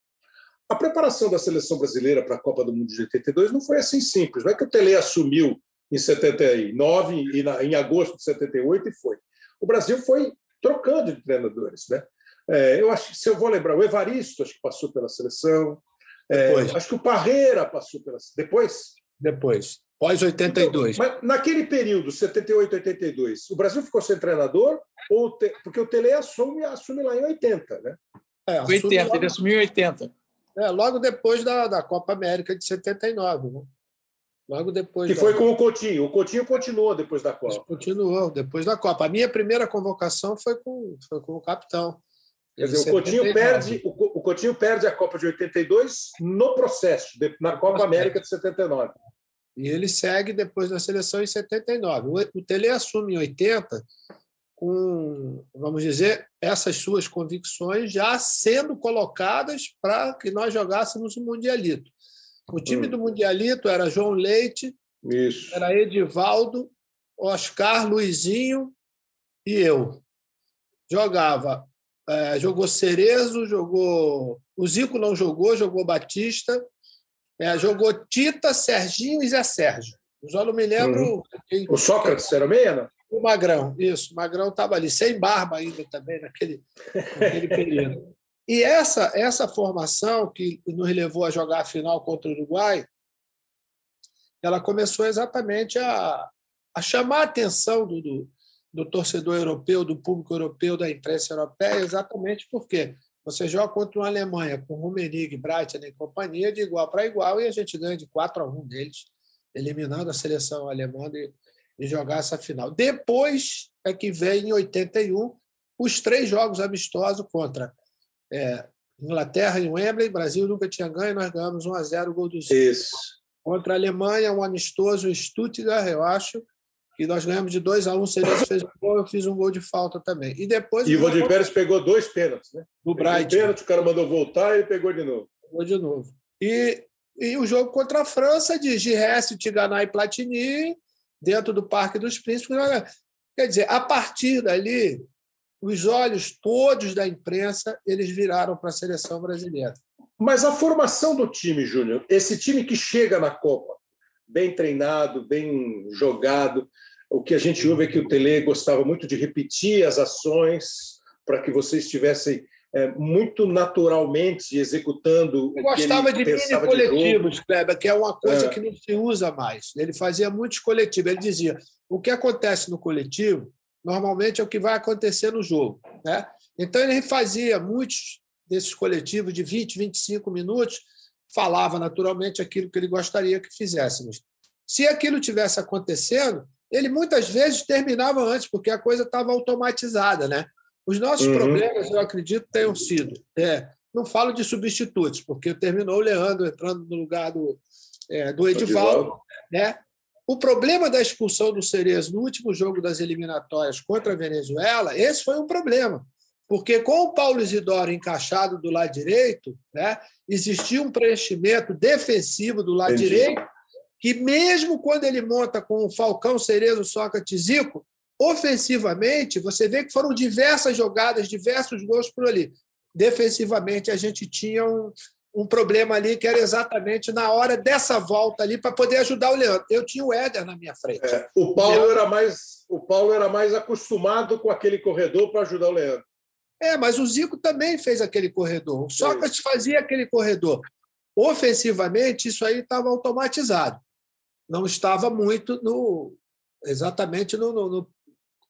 a preparação da seleção brasileira para a Copa do Mundo de 82 não foi assim simples. Não é que o Tele assumiu em 79 e na, em agosto de 78 e foi. O Brasil foi trocando de treinadores, né? É, eu acho que se eu vou lembrar, o Evaristo acho que passou pela seleção. É, acho que o Parreira passou pela depois. Depois, pós 82. Então, mas naquele período, 78, 82, o Brasil ficou sem treinador ou te... porque o Tele assume, assume lá em 80, né? É, 80, logo... ele assumiu em 80. É, logo depois da, da Copa América de 79, né? Logo depois. Que da... foi com o Coutinho. O Coutinho continuou depois da Copa. Continuou, depois da Copa. A minha primeira convocação foi com, foi com o capitão. Quer dizer, o Coutinho, perde, o, Coutinho perde a Copa de 82 no processo, na Copa América de 79. E ele segue depois na seleção em 79. O Tele assume em 80 com, vamos dizer, essas suas convicções já sendo colocadas para que nós jogássemos o Mundialito. O time hum. do Mundialito era João Leite, Isso. era Edivaldo, Oscar, Luizinho e eu. Jogava. É, jogou Cerezo, jogou. O Zico não jogou, jogou Batista. É, jogou Tita, Serginho e Zé Sérgio. Eu só não me lembro. Uhum. Quem... O Sócrates era meia, não? O Magrão, isso. O Magrão estava ali, sem barba ainda também, naquele, naquele período. E essa, essa formação que nos levou a jogar a final contra o Uruguai, ela começou exatamente a, a chamar a atenção do, do, do torcedor europeu, do público europeu, da imprensa europeia, exatamente porque você joga contra uma Alemanha com Rummenigge, Breitner e companhia de igual para igual e a gente ganha de 4 a 1 deles, eliminando a seleção alemã de, de jogar essa final. Depois é que vem, em 81, os três jogos amistosos contra é, Inglaterra em Wembley, Brasil nunca tinha ganho, nós ganhamos 1 a 0 o gol do Zico. Isso. Contra a Alemanha, um amistoso em Stuttgart, eu acho, que nós ganhamos de 2 a 1 um, Cerezo fez um gol, eu fiz um gol de falta também. E depois E o Valdir Pérez pegou dois pênaltis, né? Do Bright. pênalti, o cara mandou voltar e pegou de novo. Pegou de novo. E, e o jogo contra a França de Giresse, Tiganay e Platini, dentro do Parque dos Príncipes. Quer dizer, a partir dali, os olhos todos da imprensa eles viraram para a seleção brasileira. Mas a formação do time, Júnior, esse time que chega na Copa, bem treinado, bem jogado, o que a gente ouve é que o Tele gostava muito de repetir as ações para que vocês estivessem é, muito naturalmente executando. Eu gostava de mini coletivos, Kleber, que é uma coisa é. que não se usa mais. Ele fazia muitos coletivos. Ele dizia: o que acontece no coletivo normalmente é o que vai acontecer no jogo. Né? Então, ele fazia muitos desses coletivos de 20, 25 minutos, falava naturalmente aquilo que ele gostaria que fizéssemos. Se aquilo tivesse acontecendo, ele muitas vezes terminava antes, porque a coisa estava automatizada. Né? Os nossos uhum. problemas, eu acredito, tenham sido. É, não falo de substitutos, porque terminou o Leandro entrando no lugar do, é, do Edivaldo. Né? O problema da expulsão do Cerezo no último jogo das eliminatórias contra a Venezuela, esse foi um problema. Porque com o Paulo Isidoro encaixado do lado direito, né, existia um preenchimento defensivo do lado Entendi. direito, que mesmo quando ele monta com o Falcão, Cerezo, Sócrates, Zico, ofensivamente, você vê que foram diversas jogadas, diversos gols por ali. Defensivamente, a gente tinha um, um problema ali que era exatamente na hora dessa volta ali para poder ajudar o Leandro. Eu tinha o Éder na minha frente. É, o Paulo era mais o Paulo era mais acostumado com aquele corredor para ajudar o Leandro. É, mas o Zico também fez aquele corredor. O Sócrates fazia aquele corredor. Ofensivamente, isso aí estava automatizado. Não estava muito no exatamente no, no, no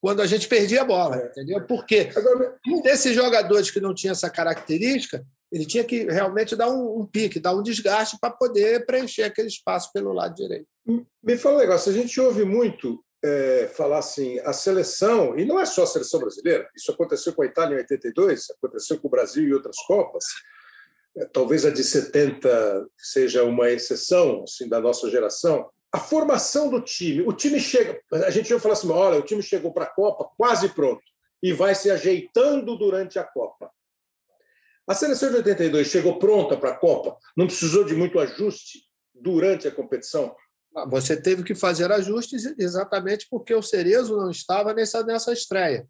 quando a gente perdia a bola, é. entendeu? Porque um desses jogadores que não tinha essa característica, ele tinha que realmente dar um, um pique, dar um desgaste para poder preencher aquele espaço pelo lado direito. Me fala um negócio, a gente ouve muito é, falar assim, a seleção, e não é só a seleção brasileira, isso aconteceu com a Itália em 82, aconteceu com o Brasil e outras Copas, é, talvez a de 70 seja uma exceção assim, da nossa geração, a formação do time, o time chega, a gente ia falar assim, olha, o time chegou para a Copa quase pronto e vai se ajeitando durante a Copa. A seleção de 82 chegou pronta para a Copa, não precisou de muito ajuste durante a competição? Ah, você teve que fazer ajustes exatamente porque o Cerezo não estava nessa, nessa estreia.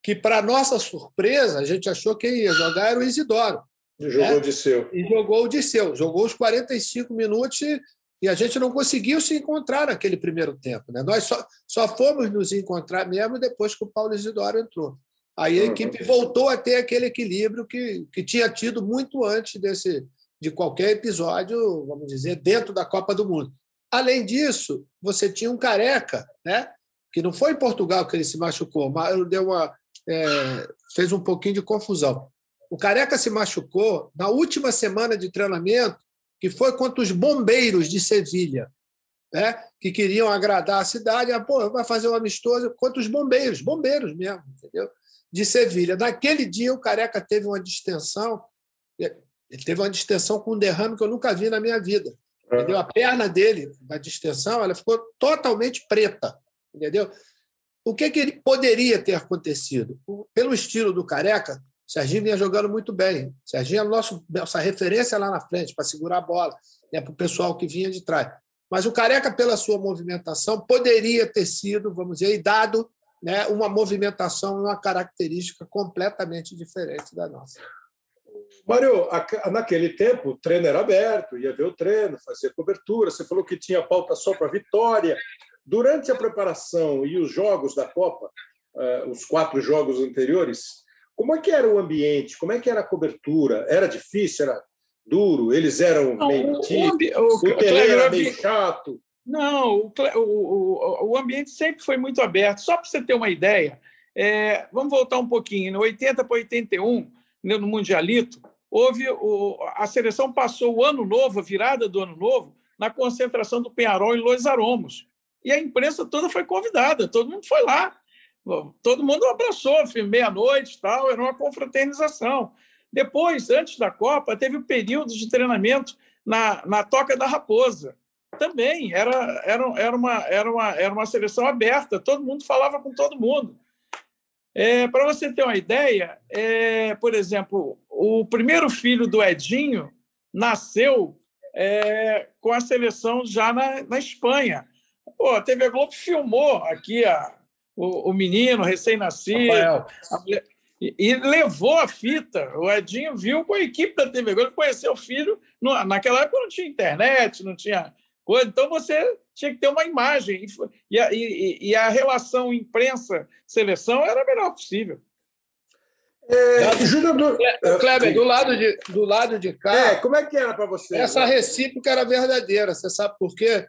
Que, para nossa surpresa, a gente achou que ia jogar era o Isidoro. E jogou né? o Disseu. E jogou o Disseu. Jogou os 45 minutos e e a gente não conseguiu se encontrar naquele primeiro tempo. Né? Nós só, só fomos nos encontrar mesmo depois que o Paulo Isidoro entrou. Aí a equipe voltou a ter aquele equilíbrio que, que tinha tido muito antes desse, de qualquer episódio, vamos dizer, dentro da Copa do Mundo. Além disso, você tinha um careca, né? que não foi em Portugal que ele se machucou, mas deu uma, é, fez um pouquinho de confusão. O careca se machucou na última semana de treinamento que foi contra os bombeiros de Sevilha, né? que queriam agradar a cidade. Ah, pô, vai fazer um amistoso contra os bombeiros, bombeiros mesmo, entendeu? De Sevilha. Naquele dia, o Careca teve uma distensão, ele teve uma distensão com um derrame que eu nunca vi na minha vida. Entendeu? A perna dele, da distensão, ela ficou totalmente preta. Entendeu? O que, que ele poderia ter acontecido? Pelo estilo do Careca, o Serginho vinha jogando muito bem. O Serginho é nosso, nossa referência lá na frente, para segurar a bola, né, para o pessoal que vinha de trás. Mas o Careca, pela sua movimentação, poderia ter sido, vamos dizer, dado né, uma movimentação, uma característica completamente diferente da nossa. Mário, naquele tempo o treino era aberto, ia ver o treino, fazer cobertura. Você falou que tinha pauta só para vitória. Durante a preparação e os jogos da Copa, eh, os quatro jogos anteriores, como é que era o ambiente? Como é que era a cobertura? Era difícil? Era duro? Eles eram não, meio tímidos? O, o, o, o era meio chato? Não, o, o, o ambiente sempre foi muito aberto. Só para você ter uma ideia, é, vamos voltar um pouquinho. No 80 para 81, no Mundialito, houve o, a seleção passou o ano novo, a virada do ano novo, na concentração do Penharol em Los Aromos. E a imprensa toda foi convidada, todo mundo foi lá todo mundo abraçou, meia-noite tal, era uma confraternização. Depois, antes da Copa, teve o um período de treinamento na, na Toca da Raposa. Também era, era, era, uma, era, uma, era uma seleção aberta, todo mundo falava com todo mundo. É, Para você ter uma ideia, é, por exemplo, o primeiro filho do Edinho nasceu é, com a seleção já na, na Espanha. Pô, a TV Globo filmou aqui a, o, o menino recém-nascido. E, e, levou a fita. O Edinho viu com a equipe da TV Globo, conheceu o filho. No, naquela época não tinha internet, não tinha coisa. Então você tinha que ter uma imagem. E, e, e a relação imprensa-seleção era a melhor possível. É, Júnior do... Kleber, do lado de, do lado de cá. É, como é que era para você? Essa recíproca era verdadeira. Você sabe por quê?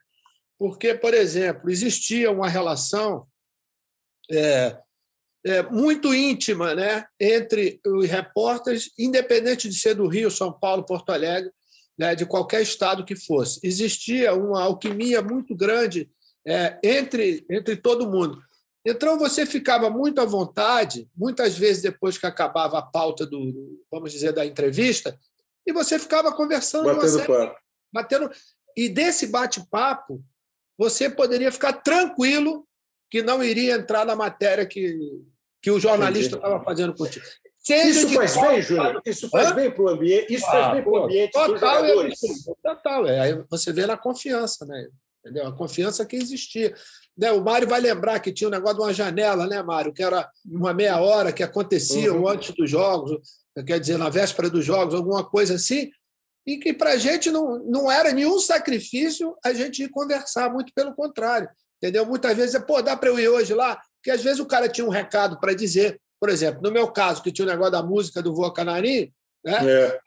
Porque, por exemplo, existia uma relação é, é, muito íntima né, entre os repórteres, independente de ser do Rio, São Paulo, Porto Alegre, né, de qualquer estado que fosse. Existia uma alquimia muito grande é, entre, entre todo mundo. Então você ficava muito à vontade, muitas vezes depois que acabava a pauta do, vamos dizer, da entrevista, e você ficava conversando, batendo série, papo. batendo e desse bate-papo você poderia ficar tranquilo que não iria entrar na matéria que que o jornalista estava fazendo contigo. Isso faz bem, Júnior? Isso faz Hã? bem para o ambiente? Isso ah, faz bem para o ambiente total, dos jogadores? Total. É. Aí você vê na confiança, né? Entendeu? A confiança que existia. Né? O Mário vai lembrar que tinha um negócio de uma janela, né, Mário? Que era uma meia hora que acontecia uhum. antes dos jogos, quer dizer, na véspera dos jogos, alguma coisa assim, e que para a gente não, não era nenhum sacrifício a gente ir conversar, muito pelo contrário. Entendeu? Muitas vezes, pô, dá para eu ir hoje lá? Porque às vezes o cara tinha um recado para dizer. Por exemplo, no meu caso, que tinha o um negócio da música do Voa Canarim, né? É.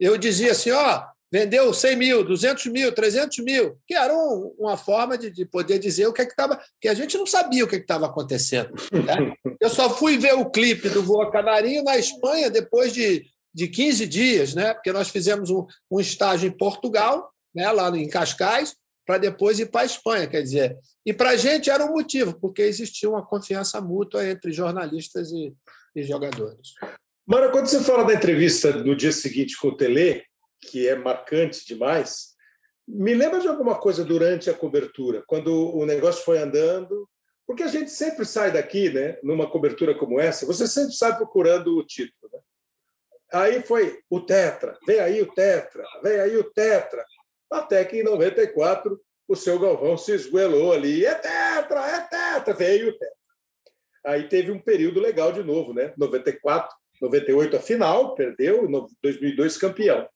eu dizia assim: ó, vendeu 100 mil, 200 mil, 300 mil, que era um, uma forma de, de, poder dizer o que é que estava. que a gente não sabia o que é estava acontecendo. Né? Eu só fui ver o clipe do Voa Canarinho na Espanha depois de, de 15 dias, né? porque nós fizemos um, um estágio em Portugal, né? lá em Cascais, para depois ir para a Espanha. Quer dizer, e para a gente era um motivo, porque existia uma confiança mútua entre jornalistas e, e jogadores. Mara, quando você fala da entrevista no dia seguinte com o Tele, que é marcante demais, me lembra de alguma coisa durante a cobertura, quando o negócio foi andando, porque a gente sempre sai daqui, né, numa cobertura como essa, você sempre sai procurando o título. Né? Aí foi o Tetra, vem aí o Tetra, vem aí o Tetra até que em 94 o seu Galvão se esguelou ali. É tetra, é tetra, veio o tetra. Aí teve um período legal de novo, né? 94, 98 a final, perdeu, 2002 campeão.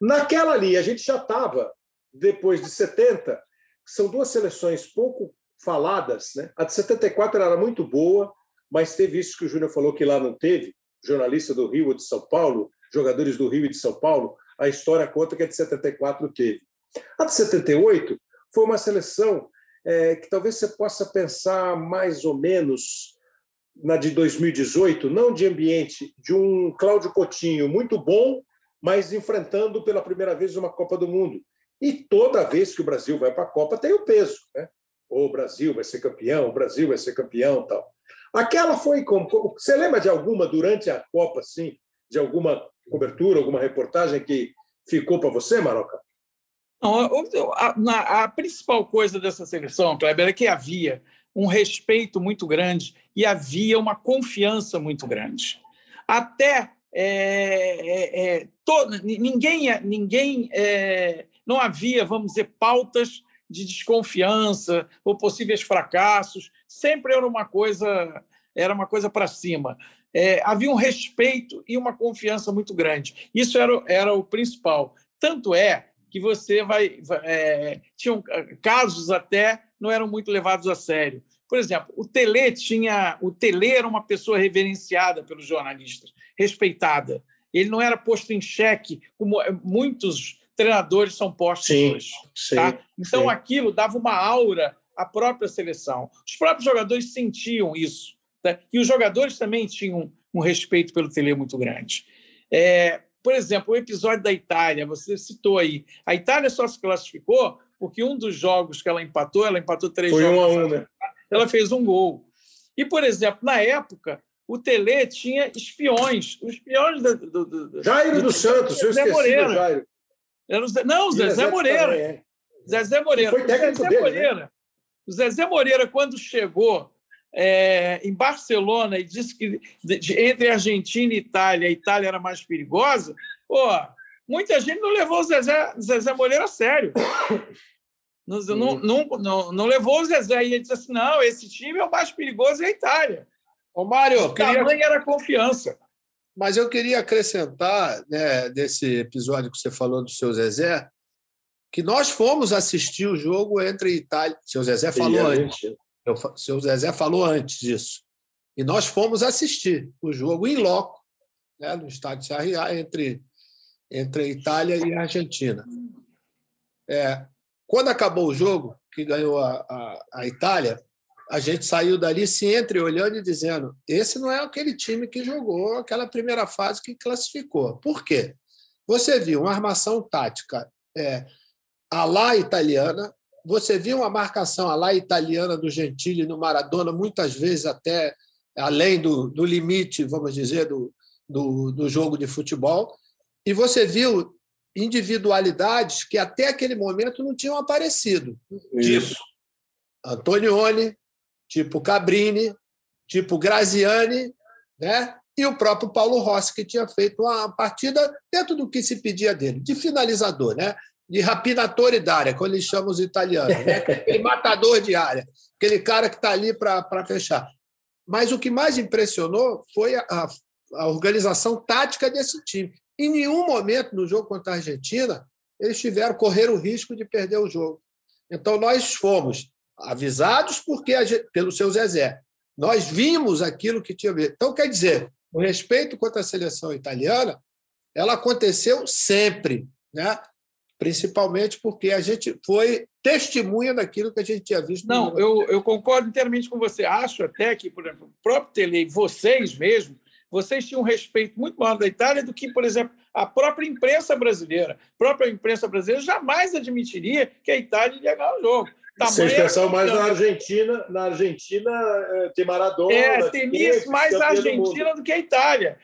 Naquela ali, a gente já estava, depois de 70, são duas seleções pouco faladas, né? A de 74 era muito boa, mas teve isso que o Júnior falou que lá não teve, jornalista do Rio ou de São Paulo, jogadores do Rio e de São Paulo, a história conta que a de 74 teve. A de 78 foi uma seleção é, que talvez você possa pensar mais ou menos na de 2018, não de ambiente, de um Cláudio Coutinho muito bom, mas enfrentando pela primeira vez uma Copa do Mundo. E toda vez que o Brasil vai para a Copa tem o peso, né? O Brasil vai ser campeão, o Brasil vai ser campeão, tal. Aquela foi como você lembra de alguma durante a Copa, assim, de alguma cobertura, alguma reportagem que ficou para você, Maroca? Não, a, a, principal coisa dessa seleção, Kleber, é que havia um respeito muito grande e havia uma confiança muito grande. Até é, é, é ninguém, ninguém é, não havia, vamos dizer, pautas de desconfiança ou possíveis fracassos. Sempre era uma coisa, era uma coisa para cima. É, havia um respeito e uma confiança muito grande. Isso era, era o principal. Tanto é que você vai. É, tinham casos até não eram muito levados a sério. Por exemplo, o Tele tinha. O Tele era uma pessoa reverenciada pelos jornalistas, respeitada. Ele não era posto em xeque, como muitos treinadores são postos sim, hoje. Sim, tá? Então, sim. aquilo dava uma aura à própria seleção. Os próprios jogadores sentiam isso. Tá? E os jogadores também tinham um respeito pelo Tele muito grande. É, por exemplo, o episódio da Itália, você citou aí. A Itália só se classificou porque um dos jogos que ela empatou, ela empatou três Foi jogos. Um a um, né? Ela fez um gol. E, por exemplo, na época, o Tele tinha espiões. Os espiões do. do, do Jairo dos Santos, eu esqueci Moreira. Jairo. Zé, não, o Zezé Moreira. Também, é. Zezé Moreira. Foi técnico o Zezé dele, Moreira. Né? O Zezé Moreira, quando chegou é, em Barcelona e disse que entre Argentina e Itália, a Itália era mais perigosa, pô, muita gente não levou o Zezé, Zezé Moreira a sério. Não, não, não, não, levou o Zezé. E ele disse assim: não, esse time é o mais perigoso é a Itália. Ô, Mário, o queria... tamanho era confiança. Mas eu queria acrescentar, né, desse episódio que você falou do seu Zezé, que nós fomos assistir o jogo entre Itália. Seu Zezé falou antes. O seu Zezé falou antes disso. E nós fomos assistir o jogo em loco, né, no estádio Sarriá, entre, entre a Itália e a Argentina. É, quando acabou o jogo, que ganhou a, a, a Itália, a gente saiu dali se entre olhando e dizendo: esse não é aquele time que jogou aquela primeira fase que classificou. Por quê? Você viu uma armação tática é, a lá italiana, você viu uma marcação lá italiana do Gentili no Maradona, muitas vezes até além do, do limite, vamos dizer, do, do, do jogo de futebol, e você viu individualidades que até aquele momento não tinham aparecido. Isso. Tipo Antonioni, tipo Cabrini, tipo Graziani, né? e o próprio Paulo Rossi, que tinha feito uma partida dentro do que se pedia dele, de finalizador, né? De rapinatore d'área, como eles chamam os italianos, né? aquele matador de área, aquele cara que está ali para fechar. Mas o que mais impressionou foi a, a, organização tática desse time. Em nenhum momento no jogo contra a Argentina eles tiveram correr o risco de perder o jogo. Então nós fomos avisados porque pelo seu Zezé. Nós vimos aquilo que tinha. Então quer dizer, o respeito contra a seleção italiana, ela aconteceu sempre, né? Principalmente porque a gente foi testemunha daquilo que a gente tinha visto. Não, eu, eu concordo inteiramente com você. Acho até que, por exemplo, o próprio Tele, vocês mesmo, vocês tinham um respeito muito maior da Itália do que, por exemplo, a própria imprensa brasileira. A própria imprensa brasileira jamais admitiria que a Itália ia ganhar o jogo. Vocês pensam mais na Argentina, na Argentina eh, tem Maradona. É, temia mais a Argentina do, do, que a Itália.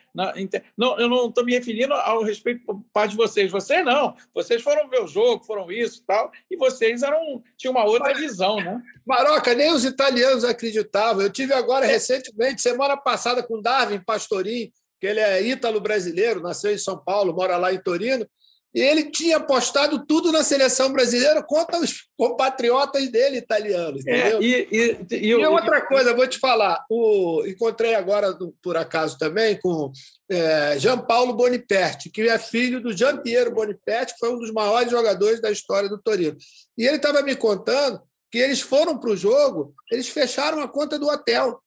não, eu não estou me referindo ao respeito por parte de vocês. Vocês não. Vocês foram ver o jogo, foram isso e tal, e vocês eram, tinham uma outra Mas, visão, né? Maroca, nem os italianos acreditavam. Eu tive agora recentemente, semana passada, com Darwin Pastorin, que ele é ítalo-brasileiro, nasceu em São Paulo, mora lá em Torino. Ele tinha apostado tudo na seleção brasileira contra os compatriotas dele italianos. É, entendeu? É, e, e, e, e, outra coisa, vou te falar. O, encontrei agora, por acaso, também com é, Jean Paulo Boniperti, que é filho do Jean Piero Boniperti, que foi um dos maiores jogadores da história do Torino. E ele estava me contando que eles foram para o jogo, eles fecharam a conta do hotel.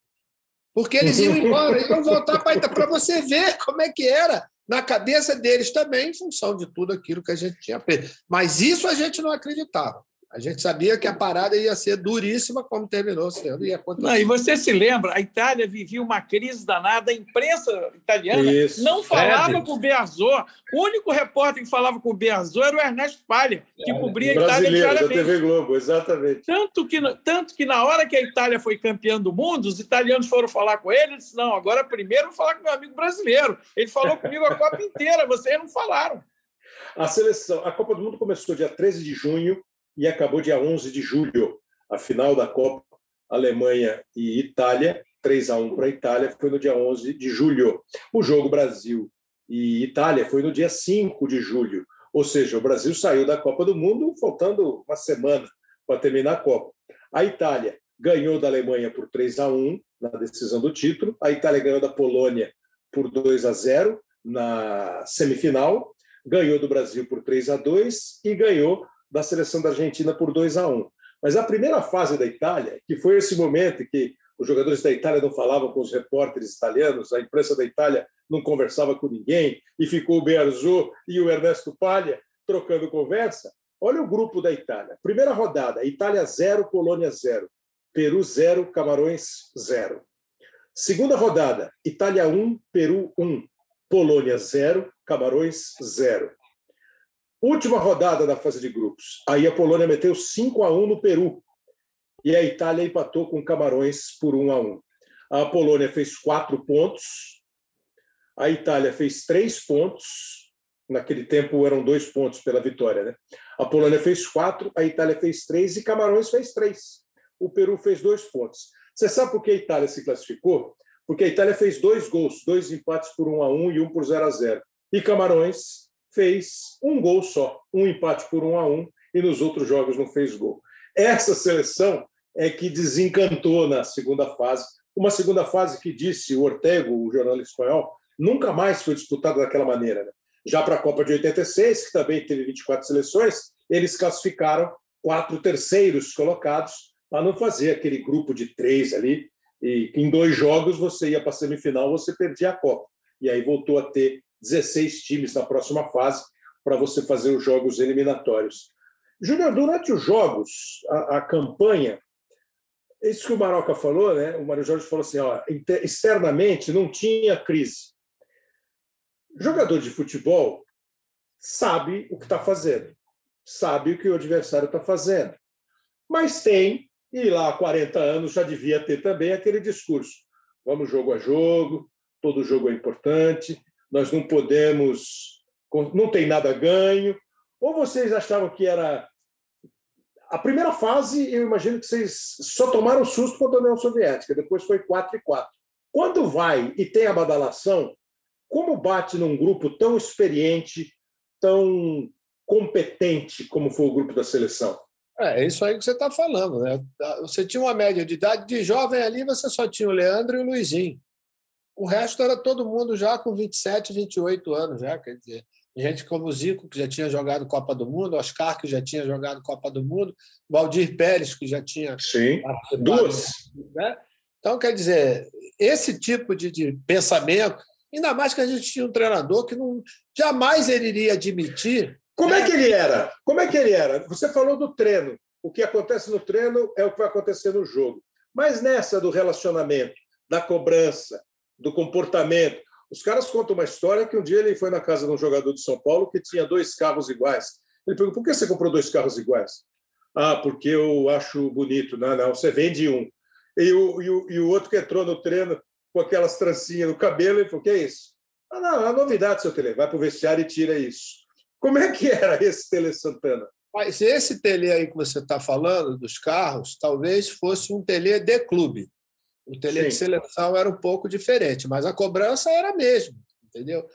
Porque eles iam embora, eles iam voltar para você ver como é que era na cabeça deles também, em função de tudo aquilo que a gente tinha feito. Mas isso a gente não acreditava. A gente sabia que a parada ia ser duríssima, como terminou sendo. E, não, e você se lembra, a Itália vivia uma crise danada, a imprensa italiana Isso. não falava é. com o Bearzot. O único repórter que falava com o Bearzot era o Ernesto Palha, que é, cobria a Itália diariamente. Da TV Globo, exatamente. Tanto que, tanto que na hora que a Itália foi campeã do mundo, os italianos foram falar com ele, ele disse, não, agora primeiro vou falar com meu amigo brasileiro. Ele falou comigo a Copa inteira, vocês não falaram. A seleção, a Copa do Mundo começou dia 13 de junho, e acabou dia 11 de julho. A final da Copa Alemanha e Itália, 3 a 1 para a Itália, foi no dia 11 de julho. O jogo Brasil e Itália foi no dia 5 de julho. Ou seja, o Brasil saiu da Copa do Mundo faltando uma semana para terminar a Copa. A Itália ganhou da Alemanha por 3 a 1 na decisão do título. A Itália ganhou da Polônia por 2 a 0 na semifinal. Ganhou do Brasil por 3 a 2 e ganhou da seleção da Argentina por 2 a 1. Mas a primeira fase da Itália, que foi esse momento que os jogadores da Itália não falavam com os repórteres italianos, a imprensa da Itália não conversava com ninguém, e ficou o Bearzot e o Ernesto Palha trocando conversa. Olha o grupo da Itália. Primeira rodada, Itália 0, Polônia 0. Peru 0, Camarões 0. Segunda rodada, Itália 1, Peru 1. Polônia 0, Camarões 0. Última rodada da fase de grupos. Aí a Polônia meteu 5 a 1 no Peru. E a Itália empatou com Camarões por 1 a 1. A Polônia fez quatro pontos. A Itália fez três pontos. Naquele tempo eram dois pontos pela vitória, né? A Polônia fez quatro, a Itália fez três e Camarões fez três. O Peru fez dois pontos. Você sabe por que a Itália se classificou? Porque a Itália fez dois gols, dois empates por 1 a 1 e um por 0 a 0. E Camarões fez um gol só, um empate por um a um, e nos outros jogos não fez gol. Essa seleção é que desencantou na segunda fase, Uma segunda fase que disse o Ortego, o jornalista espanhol, nunca mais foi disputada daquela maneira. Né? Já para a Copa de 86, que também teve 24 seleções, eles classificaram quatro terceiros colocados para não fazer aquele grupo de três ali. E em dois jogos você ia para a semifinal, você perdia a Copa. E aí voltou a ter 16 times na próxima fase para você fazer os jogos eliminatórios. Júnior, durante os jogos, a, a, campanha, isso que o Maroca falou, né? O Mário Jorge falou assim: ó, externamente não tinha crise. Jogador de futebol sabe o que está fazendo, sabe o que o adversário está fazendo, mas tem, e lá há 40 anos já devia ter também aquele discurso: vamos jogo a jogo, todo jogo é importante, nós não podemos, não tem nada ganho. Ou vocês achavam que era. A primeira fase, eu imagino que vocês só tomaram susto contra a União Soviética, depois foi 4 e 4. Quando vai e tem a badalação, como bate num grupo tão experiente, tão competente como foi o grupo da seleção? É, é isso aí que você está falando. Né? Você tinha uma média de idade de jovem ali, você só tinha o Leandro e o Luizinho. O resto era todo mundo já com 27, 28 anos, já, quer dizer, gente como o Zico, que já tinha jogado Copa do Mundo, Oscar, que já tinha jogado Copa do Mundo, Valdir Pérez, que já tinha. Sim, duas. Né? Então, quer dizer, esse tipo de, de, pensamento, ainda mais que a gente tinha um treinador que não jamais ele iria admitir. Como é né? é que ele era? Como é que ele era? Você falou do treino. O que acontece no treino é o que vai acontecer no jogo. Mas nessa do relacionamento, da cobrança, do comportamento. Os caras contam uma história que um dia ele foi na casa de um jogador de São Paulo que tinha dois carros iguais. Ele perguntou: por que você comprou dois carros iguais? Ah, porque eu acho bonito. Não, não, você vende um. E o, e o, e o outro que entrou no treino com aquelas trancinhas no cabelo, ele falou: que é isso? Ah, não, é novidade, seu Tele. Vai para o vestiário e tira isso. Como é que era esse Tele Santana? Mas esse Tele aí que você está falando, dos carros, talvez fosse um Tele de clube. O tele de seleção era um pouco diferente, mas a cobrança era a mesma, entendeu?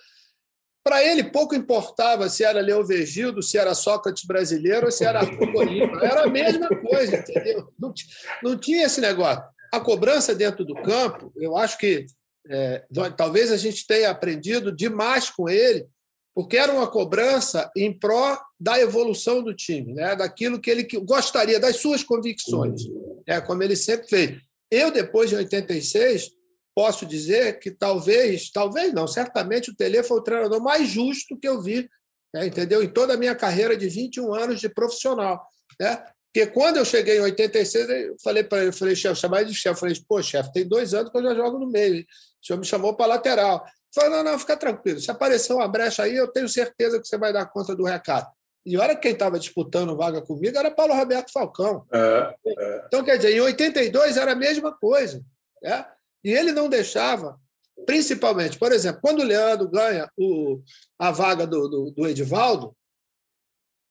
Para ele, pouco importava se era Leão Vegildo, se era Sócrates brasileiro ou se era Arthur Era a mesma coisa, entendeu? Não, não, tinha esse negócio. A cobrança dentro do campo, eu acho que é, talvez a gente tenha aprendido demais com ele, porque era uma cobrança em pró da evolução do time, né? daquilo que ele gostaria, das suas convicções, é como ele sempre fez. Eu, depois de 86, posso dizer que talvez, talvez não, certamente o Tele foi o treinador mais justo que eu vi, né, entendeu? Em toda a minha carreira de 21 anos de profissional. Né? Porque quando eu cheguei em 86, eu falei para ele, falei, chefe, chamar de chefe. Falei, pô, chefe, tem dois anos que eu já jogo no meio. O senhor me chamou para lateral. Falei, não, não, fica tranquilo. Se aparecer uma brecha aí, eu tenho certeza que você vai dar conta do recado. E olha quem estava disputando vaga comigo era Paulo Roberto Falcão. É, é. Então, quer dizer, em 82 era a mesma coisa. Né? E ele não deixava, principalmente, por exemplo, quando o Leandro ganha o, a vaga do, do, do Edivaldo,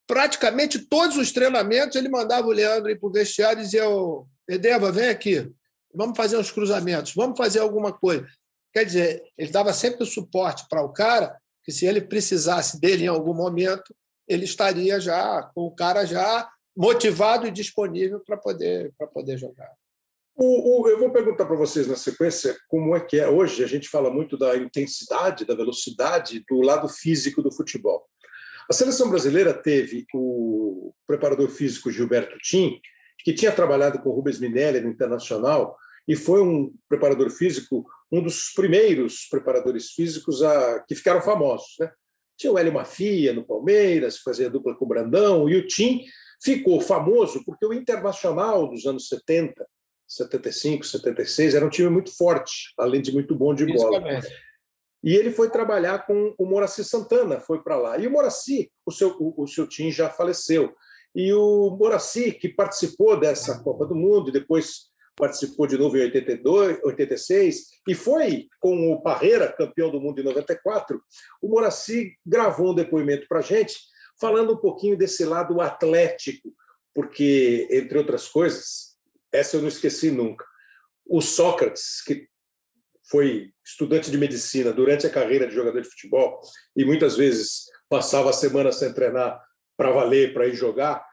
praticamente todos os treinamentos ele mandava o Leandro ir para o vestiário e dizia: Edeva, vem aqui, vamos fazer uns cruzamentos, vamos fazer alguma coisa. Quer dizer, ele dava sempre o suporte para o cara, que se ele precisasse dele em algum momento, ele estaria já com o cara já motivado e disponível para poder, poder jogar. O, o, eu vou perguntar para vocês na sequência como é que é. Hoje a gente fala muito da intensidade, da velocidade, do lado físico do futebol. A seleção brasileira teve o preparador físico Gilberto Tim, que tinha trabalhado com Rubens Minelli no Internacional e foi um preparador físico, um dos primeiros preparadores físicos a, que ficaram famosos. Né? Tinha o Hélio Mafia no Palmeiras, fazia dupla com o Brandão, e o Tim ficou famoso porque o Internacional dos anos 70, 75, 76 era um time muito forte, além de muito bom de bola. E ele foi trabalhar com o Moraci Santana, foi para lá. E o Moraci, o seu, o, o seu Tim já faleceu. E o Moraci, que participou dessa Copa do Mundo e depois participou de novo em 82, 86 e foi com o Parreira, campeão do mundo em 94. O Moraci gravou um depoimento para a gente, falando um pouquinho desse lado atlético, porque, entre outras coisas, essa eu não esqueci nunca. O Sócrates, que foi estudante de medicina durante a carreira de jogador de futebol e muitas vezes passava a semana sem treinar para valer, para ir jogar,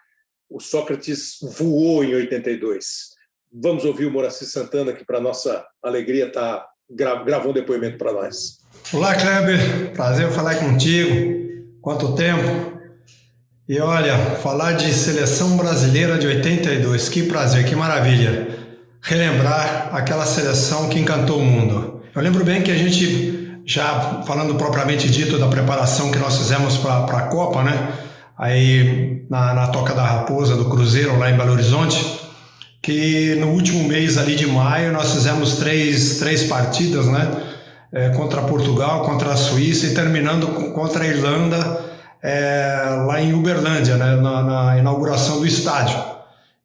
o Sócrates voou em 82 Vamos ouvir o Moraci Santana, que, para nossa alegria, tá, gra gravou um depoimento para nós. Olá, Kleber. Prazer falar contigo. Quanto tempo? E olha, falar de seleção brasileira de 82, que prazer, que maravilha. Relembrar aquela seleção que encantou o mundo. Eu lembro bem que a gente, já falando propriamente dito da preparação que nós fizemos para a Copa, né? Aí na, na Toca da Raposa do Cruzeiro, lá em Belo Horizonte, que no último mês ali de maio nós fizemos três, três partidas, né? É, contra Portugal, contra a Suíça e terminando contra a Irlanda é, lá em Uberlândia, né? Na, na, inauguração do estádio.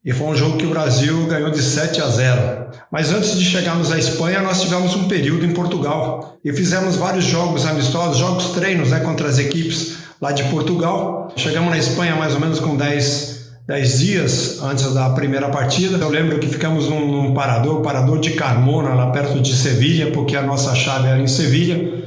E foi um jogo que o Brasil ganhou de 7 a 0. Mas antes de chegarmos à Espanha, nós tivemos um período em Portugal e fizemos vários jogos amistosos, jogos treinos né, contra as equipes lá de Portugal. Chegamos na Espanha mais ou menos com 10 dez dias antes da primeira partida. Eu lembro que ficamos num, num parador, parador de Carmona, lá perto de Sevilha, porque a nossa chave era em Sevilha,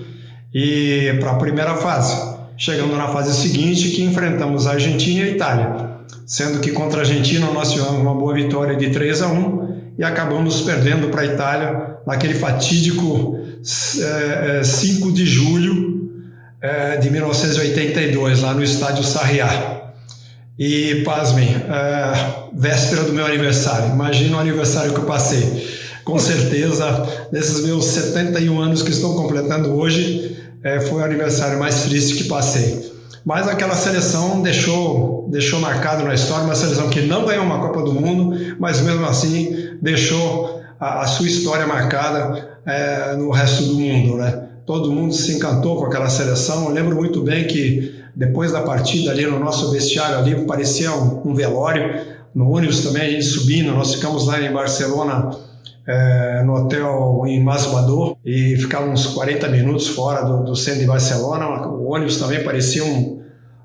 e para a primeira fase. Chegando na fase seguinte, que enfrentamos a Argentina e a Itália, sendo que contra a Argentina nós tivemos uma boa vitória de 3 a 1 e acabamos perdendo para a Itália naquele fatídico é, é, 5 de julho é, de 1982, lá no estádio Sarriá. E, pasmem, é, véspera do meu aniversário. Imagina o aniversário que eu passei. Com certeza, nesses meus 71 anos que estou completando hoje, é, foi o aniversário mais triste que passei. Mas aquela seleção deixou, deixou marcado na história, uma seleção que não ganhou uma Copa do Mundo, mas mesmo assim deixou a, a sua história marcada é, no resto do mundo. Né? Todo mundo se encantou com aquela seleção. Eu lembro muito bem que depois da partida ali no nosso vestiário ali, parecia um, um velório. No ônibus também a gente subindo, nós ficamos lá em Barcelona é, no hotel em Masbador e ficávamos 40 minutos fora do, do, centro de Barcelona. O ônibus também parecia um,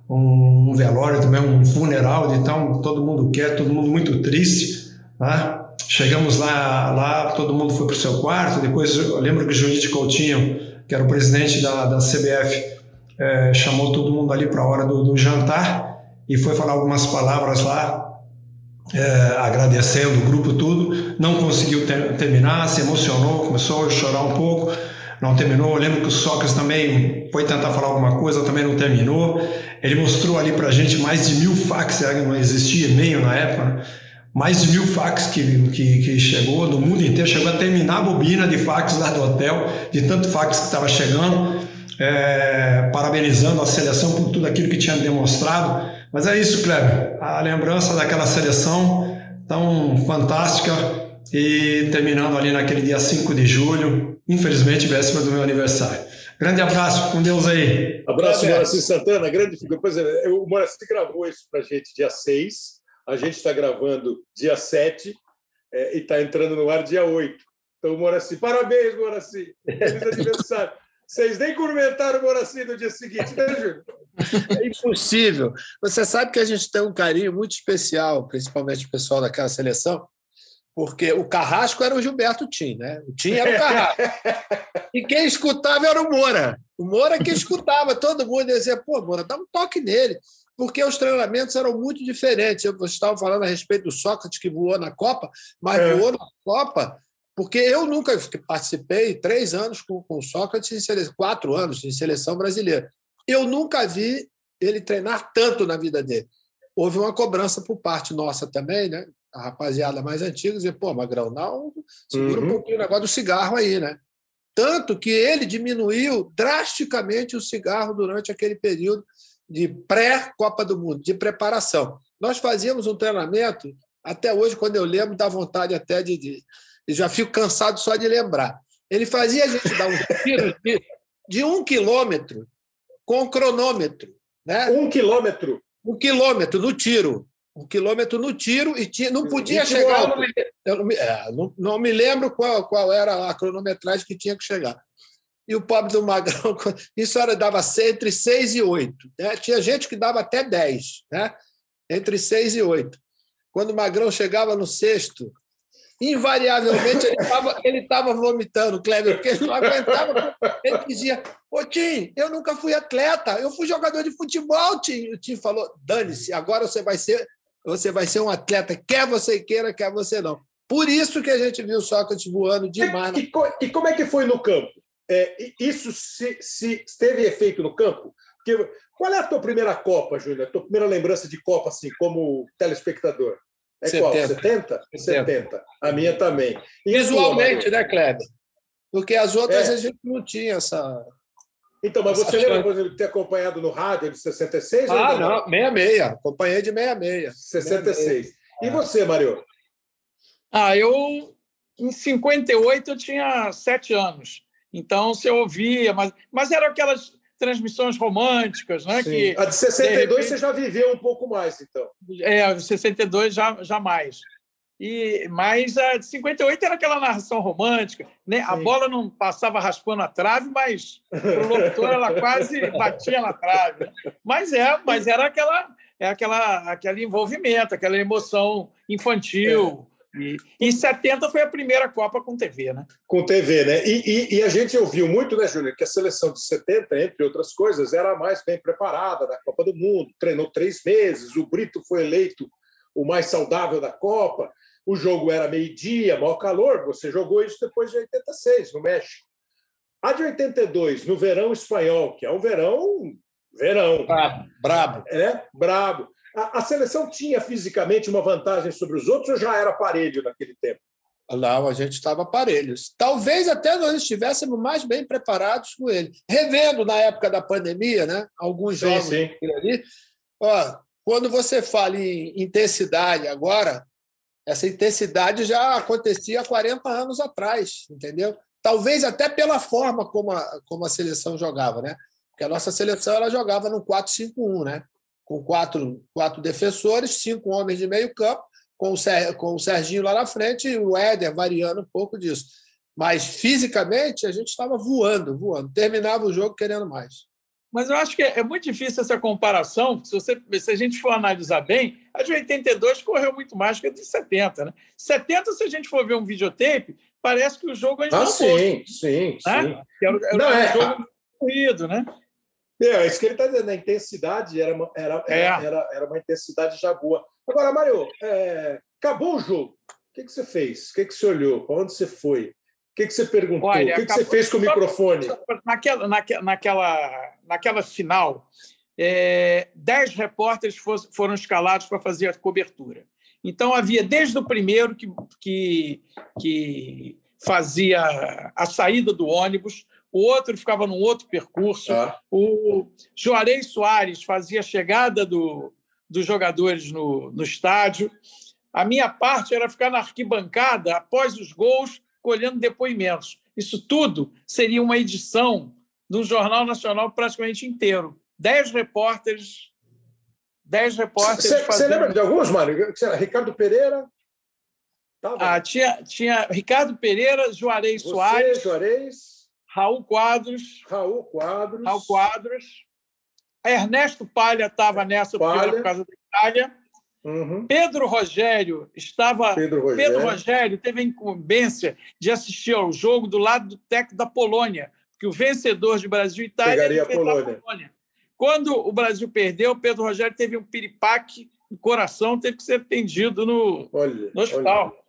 um, um velório, também um funeral, então todo mundo quer, todo mundo muito triste. Né? Chegamos lá, lá todo mundo foi para o seu quarto. Depois eu lembro que o Judite Coutinho, que era o presidente da, da CBF, é, chamou todo mundo ali para a hora do, do, jantar e foi falar algumas palavras lá, é, agradecendo o grupo tudo. Não conseguiu ter, terminar, se emocionou, começou a chorar um pouco, não terminou. Eu lembro que o Sócrates também foi tentar falar alguma coisa, também não terminou. Ele mostrou ali para a gente mais de mil fax, não existia e-mail na época, né? mais de mil fax que, que, que, chegou do mundo inteiro, chegou a terminar a bobina de fax lá do hotel, de tanto fax que estava chegando é, parabenizando a seleção por tudo aquilo que tinha demonstrado. Mas é isso, Kleber, a lembrança daquela seleção tão fantástica e terminando ali naquele dia 5 de julho, infelizmente, véspera do meu aniversário. Grande abraço, com Deus aí. Abraço, Moacir Santana, grande figura. Pois é, o Moacir gravou isso para a gente dia 6, a gente está gravando dia 7 é, e está entrando no ar dia 8. Então, Moacir, parabéns, Moacir. Feliz aniversário. Vocês nem cumprimentaram o Moraci no dia seguinte, né, Júlio? É impossível. Você sabe que a gente tem um carinho muito especial, principalmente o pessoal daquela seleção, porque o Carrasco era o Gilberto Tim, né? O Tim era o Carrasco. e quem escutava era o Moura. O Moura que escutava, todo mundo dizia, pô, Moura, dá um toque nele. Porque os treinamentos eram muito diferentes. Eu estava falando a respeito do Sócrates que voou na Copa, mas é. voou na Copa porque eu nunca participei três anos com, com Sócrates, em seleção, quatro anos em seleção brasileira. Eu nunca vi ele treinar tanto na vida dele. Houve uma cobrança por parte nossa também, né? A rapaziada mais antiga dizia, pô, Magrão, não, segura uhum. um pouquinho o negócio do cigarro aí, né? Tanto que ele diminuiu drasticamente o cigarro durante aquele período de pré-Copa do Mundo, de preparação. Nós fazíamos um treinamento, até hoje, quando eu lembro, dá vontade até de, de e já fico cansado só de lembrar. Ele fazia a gente dar um tiro de, de um quilômetro com cronômetro. Né? Um quilômetro? Um quilômetro no tiro. Um quilômetro no tiro e tinha, não podia chegar. Não me, não, me, é, não, não me lembro qual, qual era a cronometragem que tinha que chegar. E o pobre do Magrão, isso era, dava entre 6 e 8. Né? Tinha gente que dava até 10, né? entre 6 e 8. Quando o Magrão chegava no sexto, invariavelmente ele estava ele tava vomitando, Kleber, porque ele não aguentava. Ele dizia: Ô Tim, eu nunca fui atleta, eu fui jogador de futebol, Tim. O Tim falou: dane-se, agora você vai ser. Você vai ser um atleta, quer você queira, quer você não. Por isso que a gente viu Sócrates voando demais. E, e, e como é que foi no campo? É, isso se, se, teve efeito no campo? Porque, qual é a tua primeira Copa, Júnior? A tua primeira lembrança de Copa, assim, como telespectador? É 70. qual? 70? 70? 70. A minha também. E Visualmente, né, Kleber? Porque as outras é. a gente não tinha essa. Então, mas você lembra, por exemplo, de ter acompanhado no rádio de 66? Ah, não, não, 66. Acompanhei de 66. 66. 66. E você, Mário? Ah, eu, em 58, eu tinha sete anos. Então, você ouvia, mas, mas eram aquelas transmissões românticas, né? Que, a de 62 de repente... você já viveu um pouco mais, então. É, a de 62 já, já mais. E, mas a de 58 era aquela narração romântica, né? A bola não passava raspando a trave, mas o locutor ela quase batia na trave. Mas é, mas era aquela é aquela aquele envolvimento, aquela emoção infantil. E, e 70 foi a primeira Copa com TV, né? Com TV, né? E, e, e, a gente ouviu muito, né, Júnior, que a seleção de 70, entre outras coisas, era a mais bem preparada da Copa do Mundo, treinou três meses, o Brito foi eleito o mais saudável da Copa o jogo era meio-dia, maior calor, você jogou isso depois de 86, no México. A de 82, no verão espanhol, que é um verão. Verão. Brabo. brabo. É, brabo. A, a, seleção tinha fisicamente uma vantagem sobre os outros ou já era parelho naquele tempo? Não, a gente estava parelhos. Talvez até nós estivéssemos mais bem preparados com ele. Revendo na época da pandemia, né? Alguns sim, jogos sim. ali. Ó, quando você fala em intensidade agora, essa intensidade já acontecia há 40 anos atrás, entendeu? Talvez até pela forma como a, como a seleção jogava, né? Porque a nossa seleção ela jogava no 4-5-1, né? Com quatro, quatro defensores, cinco homens de meio campo, com o, Ser, com o Serginho lá na frente e o Éder variando um pouco disso. Mas fisicamente a gente estava voando, voando. Terminava o jogo querendo mais. Mas eu acho que é muito difícil essa comparação. Se, você, se a gente for analisar bem, a de 82 correu muito mais que a de 70. Né? 70, se a gente for ver um videotape, parece que o jogo ainda ah, não sim, foi. Sim, né? sim. Era, era não, um é, jogo corrido, né? É, isso que ele está dizendo, a intensidade era uma, era, é. era, era, uma intensidade já boa. Agora, Mário, é, acabou o jogo. O que, que você fez? O que, que você olhou? Para onde você foi? O que, que você perguntou? Olha, o que, que você fez com o microfone? Naquela, naquela, naquela, naquela final, é, dez repórteres foram escalados para fazer a cobertura. Então, havia desde o primeiro que, que, que fazia a saída do ônibus, o outro ficava num outro percurso, ah. o Juarez Soares fazia a chegada do, dos jogadores no, no estádio. A minha parte era ficar na arquibancada após os gols colhendo depoimentos. Isso tudo seria uma edição de um jornal nacional praticamente inteiro. Dez repórteres. Dez repórteres. Você fazendo... lembra de alguns, Mário? Ricardo Pereira. Ah, tinha, tinha Ricardo Pereira, Juarez Você, Soares. Juarez. Raul Quadros. Raul Quadros. Raul Quadros. Ernesto Palha estava nessa Palha. por causa da Itália. Uhum. Pedro Rogério estava. Pedro Rogério. Pedro Rogério teve a incumbência de assistir ao jogo do lado do técnico da Polônia, que o vencedor de Brasil e Itália Pegaria a Polônia. Polônia. Quando o Brasil perdeu, Pedro Rogério teve um piripaque no coração, teve que ser atendido no, olha, no hospital. Olha.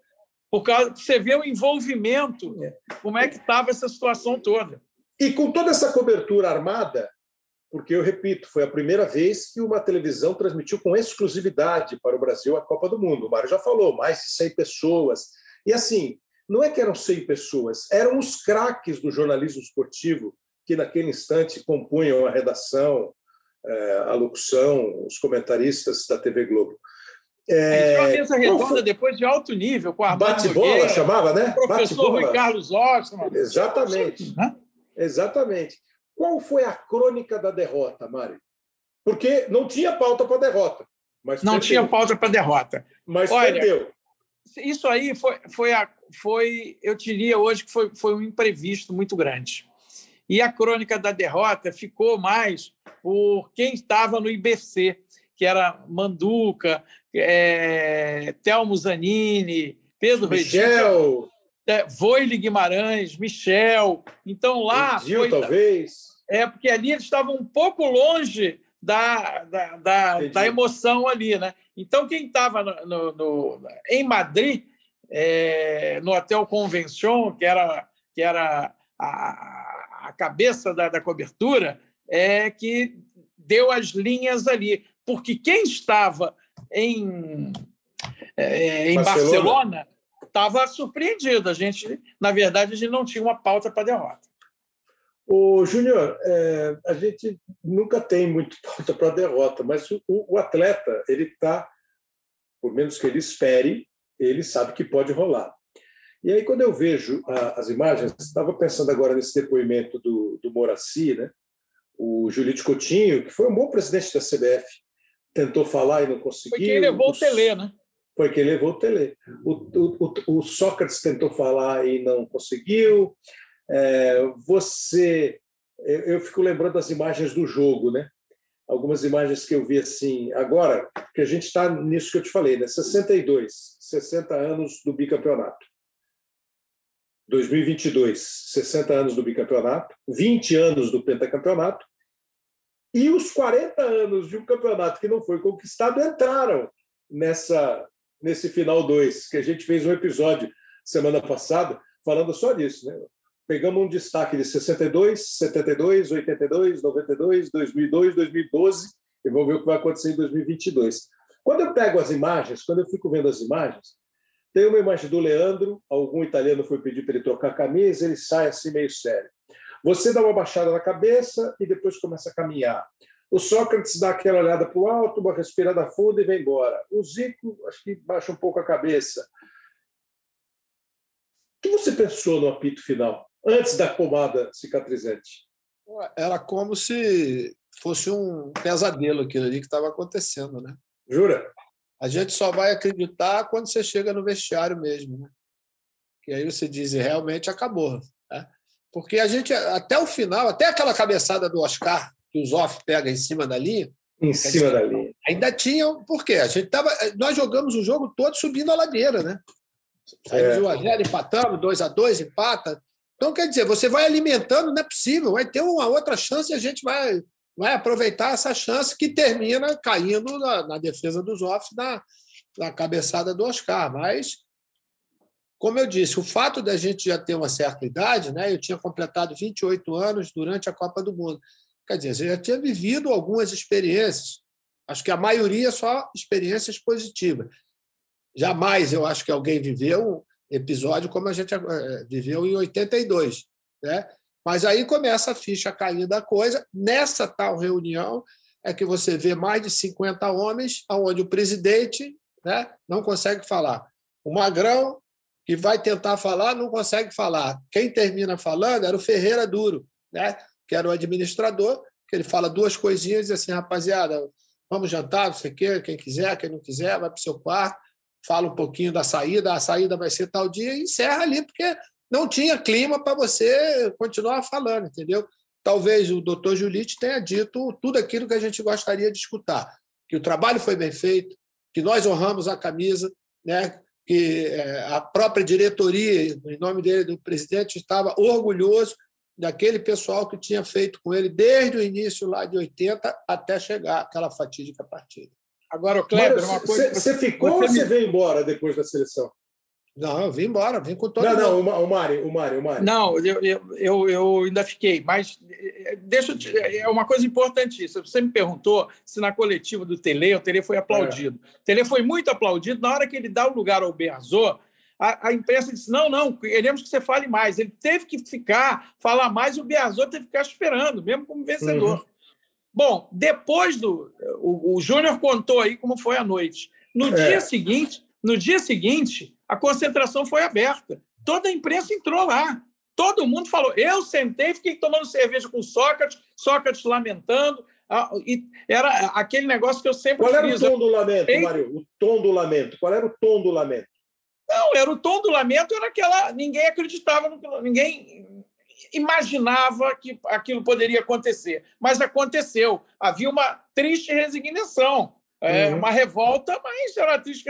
Por causa você vê o envolvimento, é. como é que estava essa situação toda. E com toda essa cobertura armada, porque eu repito, foi a primeira vez que uma televisão transmitiu com exclusividade para o Brasil a Copa do Mundo. O Mário já falou, mais de 100 pessoas. E assim, não é que eram 100 pessoas, eram os craques do jornalismo esportivo que naquele instante compunham a redação, eh, a locução, os comentaristas da TV Globo. É, uma mesa redonda depois de alto nível, com a Bate-bola, chamava, né? O professor Rui Carlos Osman. Exatamente. Exatamente. Qual foi a crônica da derrota, Mário? Porque não tinha pauta para derrota. Mas não perdeu. tinha pauta para derrota. Mas Olha, perdeu. Isso aí foi, foi, a, foi, eu diria hoje que foi, foi um imprevisto muito grande. E a crônica da derrota ficou mais por quem estava no IBC, que era Manduca, é, Telmo Zanini, Pedro Michel. É, Voile Guimarães, Michel. Então lá. Edil, foi, talvez. É, porque ali eles estavam um pouco longe da, da, da, da emoção ali, né? Então, quem estava no, no, no, em Madrid é, no Hotel Convention, que era, que era a, a cabeça da, da cobertura, é que deu as linhas ali. Porque quem estava em, é, em Barcelona estava surpreendido. A gente, na verdade, a gente não tinha uma pauta para derrota. O Júnior, é, a gente nunca tem muito pauta para derrota, mas o, o atleta ele está, por menos que ele espere, ele sabe que pode rolar. E aí, quando eu vejo a, as imagens, estava pensando agora nesse depoimento do, do Moraci, né? o Julito Coutinho, que foi um bom presidente da CBF, tentou falar e não conseguiu. Foi quem levou o Tele, né? Foi quem levou o Tele. O, o, o, Sócrates tentou falar e não conseguiu. É, você, eu fico lembrando das imagens do jogo, né? Algumas imagens que eu vi assim. Agora, que a gente está nisso que eu te falei, né? 62, 60 anos do bicampeonato. 2022, 60 anos do bicampeonato, 20 anos do pentacampeonato, e os 40 anos de um campeonato que não foi conquistado entraram nessa nesse final 2, que a gente fez um episódio semana passada falando só disso, né? Pegamos um destaque de 62, 72, 82, 92, 2002, 2012 e vamos ver o que vai acontecer em 2022. Quando eu pego as imagens, quando eu fico vendo as imagens, tem uma imagem do Leandro, algum italiano foi pedir para ele trocar a camisa, ele sai assim meio sério. Você dá uma baixada na cabeça e depois começa a caminhar. O Sócrates dá aquela olhada para o alto, uma respirada funda e vem embora. O Zico, acho que baixa um pouco a cabeça. O que você pensou no apito final, antes da pomada cicatrizante? Era como se fosse um pesadelo aquilo ali que estava acontecendo, né? Jura? A gente só vai acreditar quando você chega no vestiário mesmo, né? Que aí você diz, realmente acabou. Porque a gente, até o final, até aquela cabeçada do Oscar, que o Zoff pega em cima da linha. Em cima da linha. Ainda tinha. Por quê? A gente tava, nós jogamos o jogo todo subindo a ladeira, né? Saímos é. 1 a 0 empatamos, 2 a 2 empata. Então, quer dizer, você vai alimentando, não é possível, vai ter uma outra chance e a gente vai vai aproveitar essa chance que termina caindo na, na defesa dos offs na, na cabeçada do Oscar. Mas, como eu disse, o fato da gente já ter uma certa idade, né, eu tinha completado 28 anos durante a Copa do Mundo. Quer dizer, você já tinha vivido algumas experiências. Acho que a maioria só experiências positivas. Jamais eu acho que alguém viveu um episódio como a gente eh, viveu em 82. Né? Mas aí começa a ficha cair da coisa. Nessa tal reunião é que você vê mais de 50 homens, onde o presidente né, não consegue falar. O Magrão, que vai tentar falar, não consegue falar. Quem termina falando era o Ferreira Duro, né, que era o administrador, que ele fala duas coisinhas e assim, rapaziada, vamos jantar, não sei o quê, quem quiser, quem não quiser, vai para o seu quarto, fala um pouquinho da saída, a saída vai ser tal dia e encerra ali, porque não tinha clima para você continuar falando, entendeu? Talvez o doutor Julite tenha dito tudo aquilo que a gente gostaria de escutar, que o trabalho foi bem feito, que nós honramos a camisa, né? Que é, a própria diretoria, em nome dele, do presidente, estava orgulhoso daquele pessoal que tinha feito com ele desde o início lá de 80 até chegar aquela fatídica partida. Agora, o Kleber, uma coisa. Você ficou você ou você veio embora depois da seleção? Não, eu vim embora, vim com todo Não, não, o Mário, o Mário, o Mário. Não, eu, eu, eu ainda fiquei, mas eh, deixa te, é uma coisa importantíssima. Você me perguntou se na coletiva do Tele, o Tele foi aplaudido. É. O Tele foi muito aplaudido. Na hora que ele dá o lugar ao Berzô, a, a, imprensa disse: não, não, queremos que você fale mais. Ele teve que ficar, falar mais, e o Berzô teve que ficar esperando, mesmo como vencedor. Uhum. Bom, depois do. O, o Júnior contou aí como foi a noite. No é. dia seguinte, no dia seguinte, a concentração foi aberta. Toda a imprensa entrou lá. Todo mundo falou. Eu sentei, fiquei tomando cerveja com Sócrates, Sócrates lamentando. E era aquele negócio que eu sempre Qual era o tom do lamento, Ei... Mário? O tom do lamento. Qual era o tom do lamento? Não, era o tom do lamento, era aquela. Ninguém acreditava, ninguém imaginava que aquilo poderia acontecer. Mas aconteceu. Havia uma triste resignação, é, uhum. uma revolta, mas era uma triste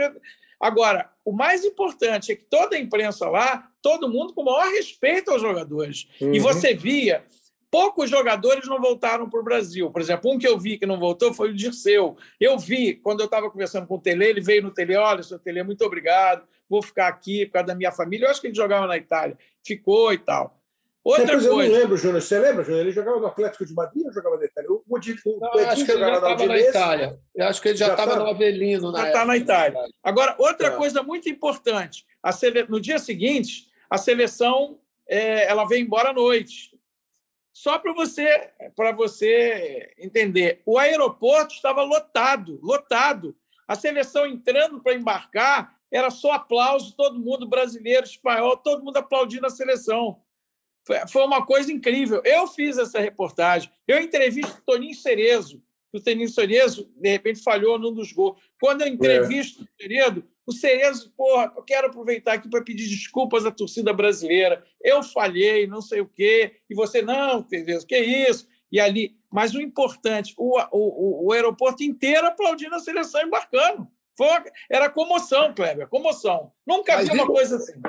Agora, o mais importante é que toda a imprensa lá, todo mundo com o maior respeito aos jogadores. Uhum. E você via, poucos jogadores não voltaram para o Brasil. Por exemplo, um que eu vi que não voltou foi o Dirceu. Eu vi, quando eu estava conversando com o Tele, ele veio no Tele, olha, seu Tele, muito obrigado, vou ficar aqui por causa da minha família. Eu acho que ele jogava na Itália, ficou e tal. Outra Depois coisa. Eu não lembro, Júnior. Você lembra, Júnior? Ele jogava no Atlético de Madrid ou jogava na Itália? O, o, o, não, eu acho que ele já estava na Itália. Eu acho que ele já estava no Avelino. Já está na Itália. Agora, outra tá. coisa muito importante: a sele... no dia seguinte, a seleção é, ela vem embora à noite. Só para você, para você entender, o aeroporto estava lotado, lotado. A seleção entrando para embarcar era só aplauso, todo mundo brasileiro, espanhol, todo mundo aplaudindo a seleção. Foi uma coisa incrível. Eu fiz essa reportagem. Eu entrevisto o Toninho Cerezo. O Toninho Cerezo, de repente, falhou num dos gols. Quando eu entrevisto é. o Cerezo, o Cerezo, porra, eu quero aproveitar aqui para pedir desculpas à torcida brasileira. Eu falhei, não sei o quê. E você, não, Cerezo, que isso? E ali. Mas o importante, o, o, o aeroporto inteiro aplaudindo a seleção embarcando. Foi. Era comoção, Kleber, comoção. Nunca vi uma coisa assim.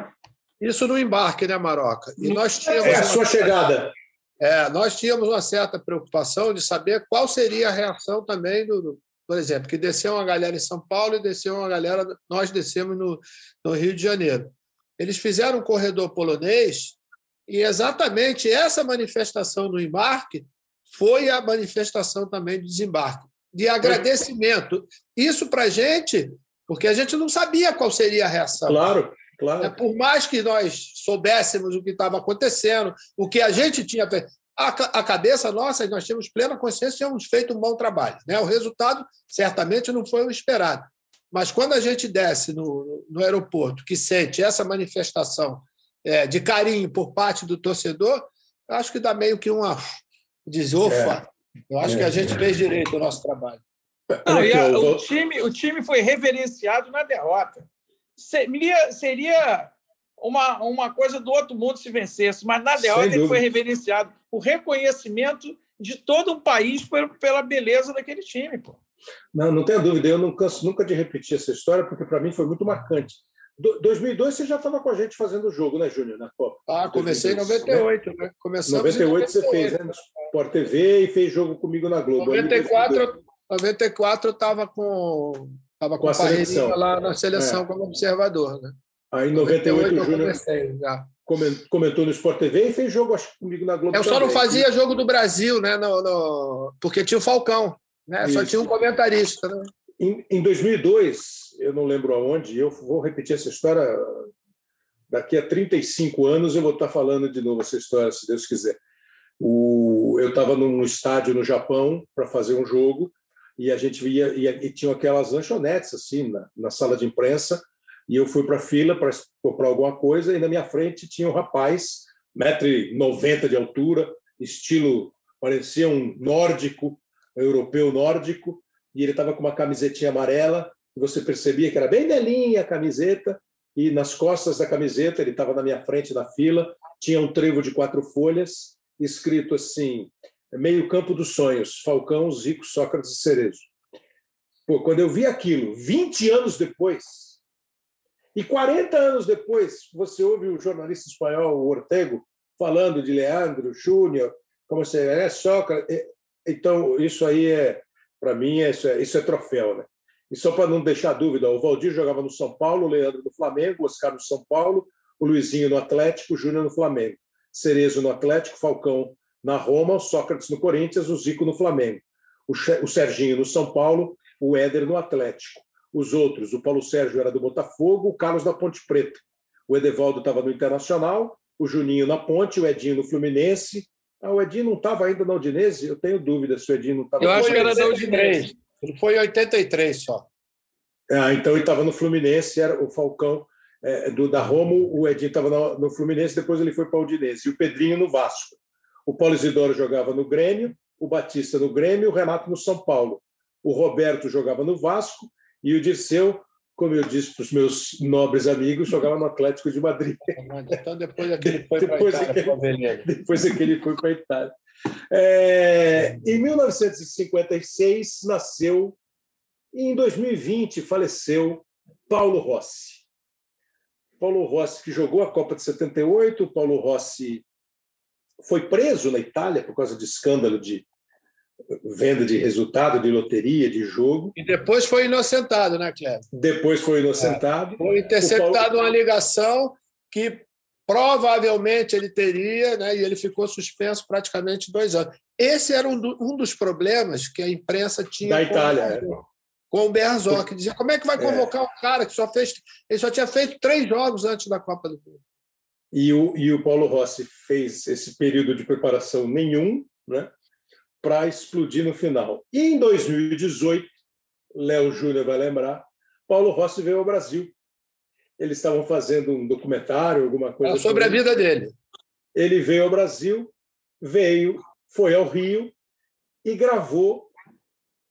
Isso no embarque, né, Maroca? E nós tínhamos é a sua chegada. É, nós tínhamos uma certa preocupação de saber qual seria a reação também do, por exemplo, que desceu uma galera em São Paulo e desceu uma galera, nós descemos no, no Rio de Janeiro. Eles fizeram um corredor polonês e exatamente essa manifestação no embarque foi a manifestação também do desembarque, de agradecimento. Isso para a gente, porque a gente não sabia qual seria a reação. Claro. Claro. É, por mais que nós soubéssemos o que estava acontecendo, o que a gente tinha feito, a, a cabeça nossa, nós tínhamos plena consciência, tínhamos feito um bom trabalho. Né? O resultado certamente não foi o esperado. Mas quando a gente desce no, no aeroporto, que sente essa manifestação é, de carinho por parte do torcedor, acho que dá meio que uma desofa. É. Eu acho é. que a gente fez direito o nosso trabalho. Não, a, o, time, o time foi reverenciado na derrota seria, seria uma, uma coisa do outro mundo se vencesse, mas na derrota ele foi reverenciado. O reconhecimento de todo um país pela beleza daquele time. Pô. Não, não tenha dúvida, eu não canso nunca de repetir essa história, porque para mim foi muito marcante. Do, 2002 você já estava com a gente fazendo o jogo, né, Júnior, na Copa? Ah, comecei em 98, né? Começamos 98, 98 você fez, né? No Sport TV e fez jogo comigo na Globo. 94, 94 eu estava com Estava com, com a seleção. lá na seleção é. como observador. Né? Aí em 98, 98 o Júnior comentou no Sport TV e fez jogo acho, comigo na Globo. Eu só não fazia jogo do Brasil, né? No, no... Porque tinha o Falcão, né? Só tinha um comentarista. Né? Em, em 2002, eu não lembro aonde, eu vou repetir essa história. Daqui a 35 anos eu vou estar falando de novo essa história, se Deus quiser. O, eu estava num estádio no Japão para fazer um jogo e a gente via e, tinha aquelas lanchonetes assim na, na sala de imprensa e eu fui para a fila para comprar alguma coisa e na minha frente tinha um rapaz, 1,90m de altura, estilo, parecia um nórdico, um europeu nórdico, e ele estava com uma camisetinha amarela, e você percebia que era bem velhinha a camiseta, e nas costas da camiseta, ele estava na minha frente na fila, tinha um trevo de quatro folhas, escrito assim, meio campo dos sonhos, Falcão, Zico, Sócrates e Cerezo. Pô, quando eu vi aquilo, 20 anos depois, e 40 anos depois, você ouve o jornalista espanhol o Ortego falando de Leandro, Júnior, como você é, Sócrates. Então, isso aí é, para mim, é, isso, é, isso é troféu. Né? E só para não deixar dúvida, o Valdir jogava no São Paulo, o Leandro no Flamengo, o Oscar no São Paulo, o Luizinho no Atlético, o Júnior no Flamengo. Cerezo no Atlético, Falcão na Roma, o Sócrates no Corinthians, o Zico no Flamengo, o Serginho no São Paulo, o Éder no Atlético. Os outros, o Paulo Sérgio era do Botafogo, o Carlos da Ponte Preta. O Edevaldo estava no Internacional, o Juninho na Ponte, o Edinho no Fluminense. Ah, o Edinho não estava ainda na Udinese? Eu tenho dúvida se o Edinho não estava. Eu acho que era da Udinese. Ele foi em 83 só. Ah, então ele estava no Fluminense, era o Falcão é, do da Roma, o Edinho estava no, no, Fluminense, depois ele foi para o Udinese. E o Pedrinho no Vasco. O Paulo Isidoro jogava no Grêmio, o Batista no Grêmio, o Renato no São Paulo. O Roberto jogava no Vasco e o Dirceu, como eu disse para os meus nobres amigos, jogava no Atlético de Madrid. Então depois é que ele foi para a Itália. Depois é que ele foi para a Itália. É, em 1956 nasceu e em 2020 faleceu Paulo Rossi. Paulo Rossi que jogou a Copa de 78, Paulo Rossi foi preso na Itália por causa de escândalo de, venda de resultado, de loteria, de jogo. E depois foi inocentado, né, Cleber? Depois foi inocentado. É. Foi interceptado Paulo... uma ligação que provavelmente ele teria, né, e ele ficou suspenso praticamente dois anos. Esse era um, do, um dos problemas que a imprensa tinha. Da Itália. Com, é. o Berzó, que dizia como é que vai é. convocar é. um cara que só fez. Ele só tinha feito três jogos antes da Copa do Mundo. E o, e o Paulo Rossi fez esse período de preparação nenhum, né? Para explodir no final. E em 2018, Léo Júnior vai lembrar, Paulo Rossi veio ao Brasil. Eles estavam fazendo um documentário, alguma coisa. sobre a vida dele. Ele veio ao Brasil, veio, foi ao Rio e gravou.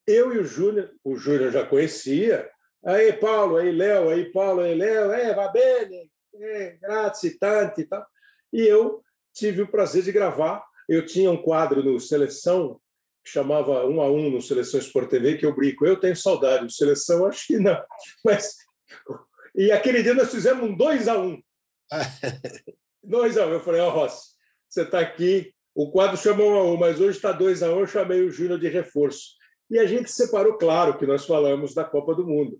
Eu e o Júnior, o Júnior já conhecia. Aí, Paulo, aí, Léo, aí, Paulo, aí, Léo, é, va bene, é, grazie, tanti e tal. E eu tive o prazer de gravar. Eu tinha um quadro no Seleção que chamava Um a Um no Seleção Sport TV, que eu brinco. Eu tenho saudade de Seleção, acho que não. Mas... E aquele dia nós fizemos um 2 a 1 um. 2 a 1 um. Eu falei, ó, oh, Rossi, você está aqui. O quadro chamou 1 a 1 mas hoje está 2 a 1 Eu chamei o Júnior de reforço. E a gente separou, claro, que nós falamos da Copa do Mundo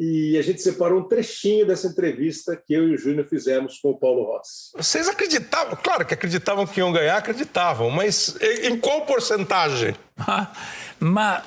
e a gente separou um trechinho dessa entrevista que eu e o Júnior fizemos com o Paulo Rossi. Vocês acreditavam, claro que acreditavam que iam ganhar, acreditavam, mas em qual porcentagem? Ah, mas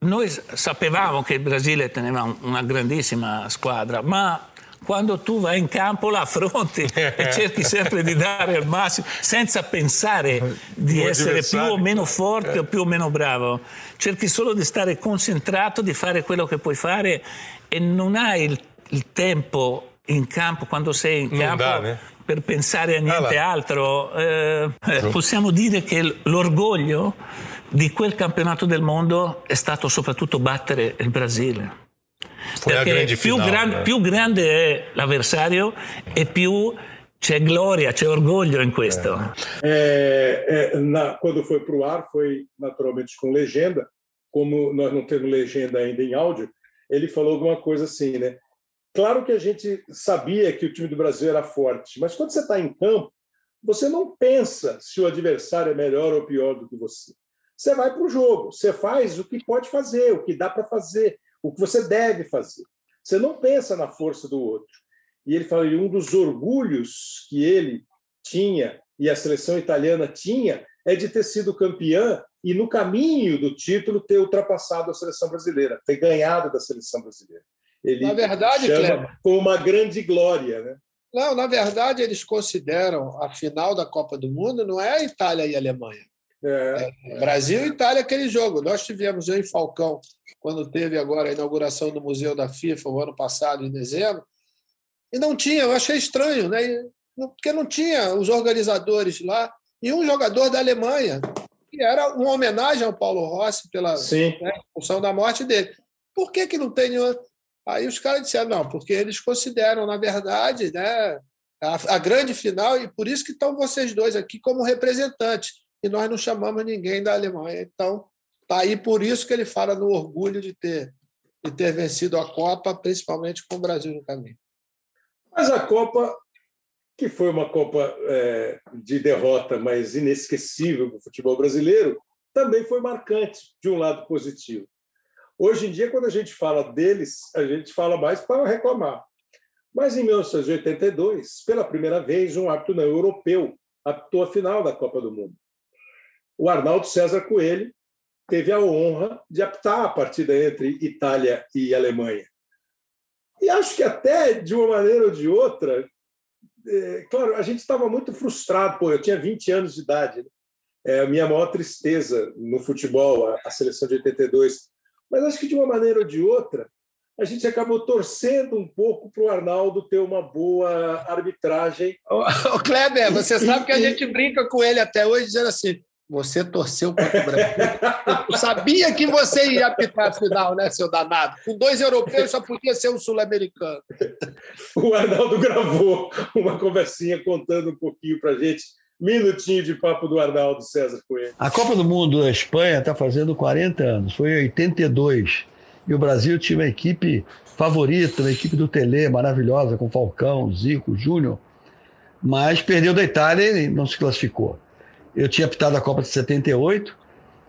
nós sapevamo che il Brasile teneva una grandissima squadra, ma quando tu vai in campo la affronti e cerchi sempre di dare il massimo senza pensare di essere più o meno forte o più o meno bravo. Cerchi solo di stare concentrato, di fare quello che puoi fare e non hai il, il tempo in campo quando sei in campo per pensare a niente ah, altro. Eh, possiamo dire che l'orgoglio di quel campionato del mondo è stato soprattutto battere il Brasile. Foi Perché più, final, gran, né? più, grande è l'avversario e più c'è gloria, c'è orgoglio in questo. É, é, na, quando foi para o ar, foi naturalmente com legenda. Como nós não temos legenda ainda em áudio, ele falou alguma coisa assim, né? Claro que a gente sabia que o time do Brasil era forte, mas quando você está em campo, você não pensa se o adversário é melhor ou pior do que você. Você vai para o jogo, você faz o que pode fazer, o que dá para fazer, o que você deve fazer. Você não pensa na força do outro. E ele fala, um dos orgulhos que ele tinha e a seleção italiana tinha é de ter sido campeã e no caminho do título ter ultrapassado a seleção brasileira, ter ganhado da seleção brasileira. Ele na verdade, chama Cleber, com uma grande glória, né? Não, na verdade eles consideram a final da Copa do Mundo não é a Itália e a Alemanha. É. É, Brasil e Itália aquele jogo. Nós tivemos em Falcão quando teve agora a inauguração do Museu da FIFA o ano passado, em dezembro, e não tinha, eu achei estranho, né? porque não tinha os organizadores lá, e um jogador da Alemanha, que era uma homenagem ao Paulo Rossi pela né, função da morte dele. Por que, que não tem nenhum... Aí os caras disseram, não, porque eles consideram, na verdade, né, a, a grande final, e por isso que estão vocês dois aqui como representantes, e nós não chamamos ninguém da Alemanha. Então, Tá aí por isso que ele fala no orgulho de ter, de ter vencido a Copa, principalmente com o Brasil no caminho. Mas a Copa, que foi uma Copa é, de derrota, mas inesquecível para o futebol brasileiro, também foi marcante, de um lado positivo. Hoje em dia, quando a gente fala deles, a gente fala mais para reclamar. Mas em 1982, pela primeira vez, um árbitro não europeu apitou a final da Copa do Mundo. O Arnaldo César Coelho teve a honra de apitar a partida entre Itália e Alemanha. E acho que até de uma maneira ou de outra, é, claro, a gente estava muito frustrado, pô, eu tinha 20 anos de idade, né? é a minha maior tristeza no futebol, a, a seleção de 82. Mas acho que de uma maneira ou de outra, a gente acabou torcendo um pouco para o Arnaldo ter uma boa arbitragem. Ô, Kleber, você sabe que a gente brinca com ele até hoje, dizendo assim: você torceu contra o Brasil. Eu sabia que você ia apitar a final, né, seu danado? Com dois europeus só podia ser um sul-americano. O Arnaldo gravou uma conversinha contando um pouquinho para gente. Minutinho de papo do Arnaldo César Coelho. A Copa do Mundo da Espanha está fazendo 40 anos, foi em 82. E o Brasil tinha uma equipe favorita, uma equipe do Tele, maravilhosa, com Falcão, Zico, Júnior, mas perdeu da Itália e não se classificou. Eu tinha apitado a Copa de 78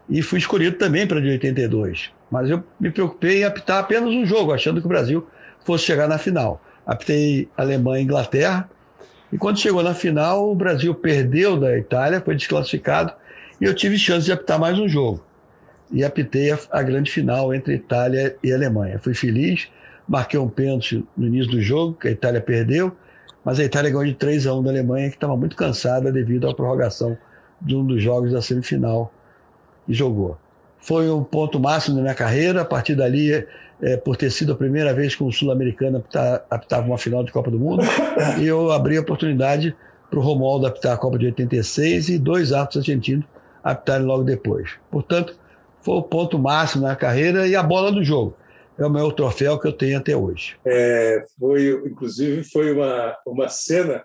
e fui escolhido também para de 82. Mas eu me preocupei em apitar apenas um jogo, achando que o Brasil fosse chegar na final. Apitei Alemanha e Inglaterra, e quando chegou na final, o Brasil perdeu da Itália, foi desclassificado, e eu tive chance de apitar mais um jogo. E apitei a, a grande final entre Itália e Alemanha. Fui feliz, marquei um pênalti no início do jogo, que a Itália perdeu, mas a Itália ganhou de 3 a 1 da Alemanha, que estava muito cansada devido à prorrogação de um dos jogos da semifinal e jogou. Foi um ponto máximo da minha carreira. A partir dali, é, por ter sido a primeira vez que um sul-americano apitava uma final de Copa do Mundo, e eu abri a oportunidade para o Romualdo apitar a Copa de 86 e dois árbitros argentinos apitarem logo depois. Portanto, foi o ponto máximo na carreira e a bola do jogo. É o maior troféu que eu tenho até hoje. É, foi, inclusive, foi uma, uma cena.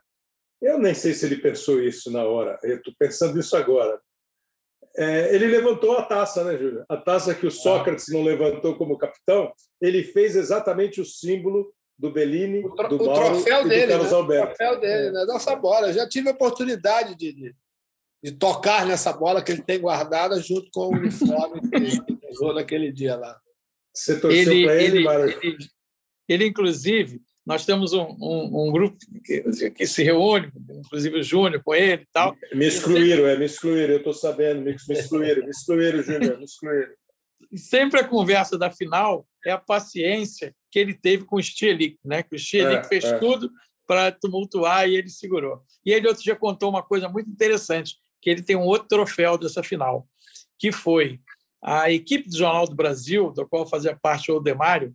Eu nem sei se ele pensou isso na hora. Eu estou pensando isso agora. É, ele levantou a taça, né, Júlio? A taça que o Sócrates não levantou como capitão, ele fez exatamente o símbolo do Bellini, o do o Mauro troféu e dele, do Carlos né? Alberto. O troféu dele, né? Dessa bola. Eu já tive a oportunidade de, de, de tocar nessa bola que ele tem guardada junto com o uniforme que ele usou naquele dia lá. Você torceu Ele, para ele, ele, Mário? ele, ele, inclusive, nós temos um, um, um grupo que, que se reúne, inclusive o Júnior com ele e tal. Me excluíram, é, me excluíram, eu estou sabendo, me, me excluíram, me excluíram, Júnior, me excluíram. E sempre a conversa da final é a paciência que ele teve com o Stielic, né? que o Stielic É, fez é. tudo para tumultuar e ele segurou. E ele outro dia contou uma coisa muito interessante, que ele tem um outro troféu dessa final, que foi a equipe do Jornal do Brasil, da qual fazia parte o Aldemário,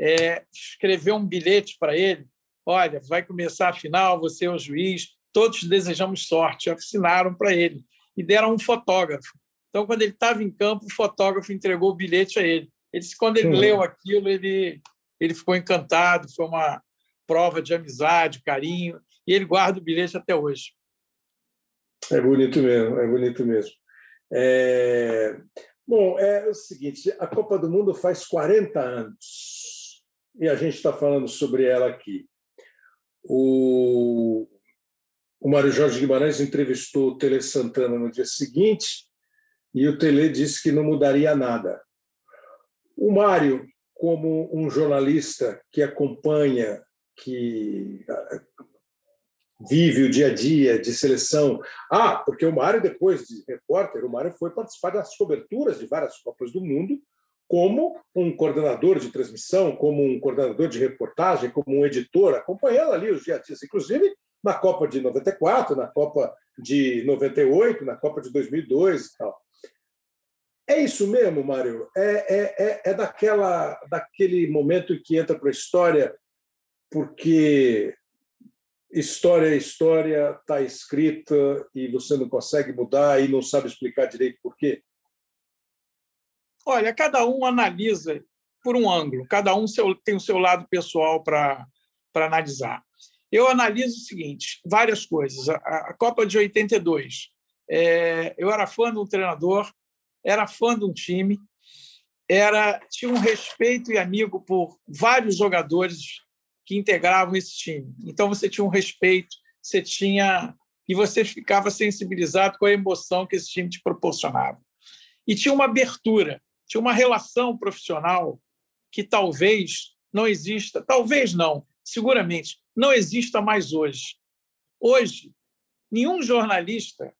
é, escreveu um bilhete para ele, olha, vai começar a final, você é o juiz, todos desejamos sorte, assinaram para ele e deram um fotógrafo. Então, quando ele estava em campo, o fotógrafo entregou o bilhete a ele. Ele quando ele Hum. leu aquilo, ele, ele ficou encantado, foi uma prova de amizade, carinho, e ele guarda o bilhete até hoje. É bonito mesmo, é bonito mesmo. É, Bom, é o seguinte: a Copa do Mundo faz 40 anos e a gente está falando sobre ela aqui. O, o Mário Jorge Guimarães entrevistou o Tele Santana no dia seguinte e o Tele disse que não mudaria nada. O Mário, como um jornalista que acompanha, que vive o dia a dia de seleção. Ah, porque o Mário, depois de repórter, o Mário foi participar das coberturas de várias Copas do Mundo como um coordenador de transmissão, como um coordenador de reportagem, como um editor, acompanhando ali os dia a dia, inclusive na Copa de 94, na Copa de 98, na Copa de 2002 e tal. É isso mesmo, Mário? É, é, é, é daquela, daquele momento que entra para a história porque história é história, está escrita e você não consegue mudar e não sabe explicar direito por quê? Olha, cada um analisa por um ângulo, cada um seu, tem o seu lado pessoal para analisar. Eu analiso o seguinte: várias coisas. A, a Copa de 82, é, eu era fã de um treinador, era fã de um time, era tinha um respeito e amigo por vários jogadores que integravam esse time. Então você tinha um respeito, você tinha e você ficava sensibilizado com a emoção que esse time te proporcionava. E tinha uma abertura, tinha uma relação profissional que talvez não exista, talvez não, seguramente não exista mais hoje. Hoje, nenhum jornalista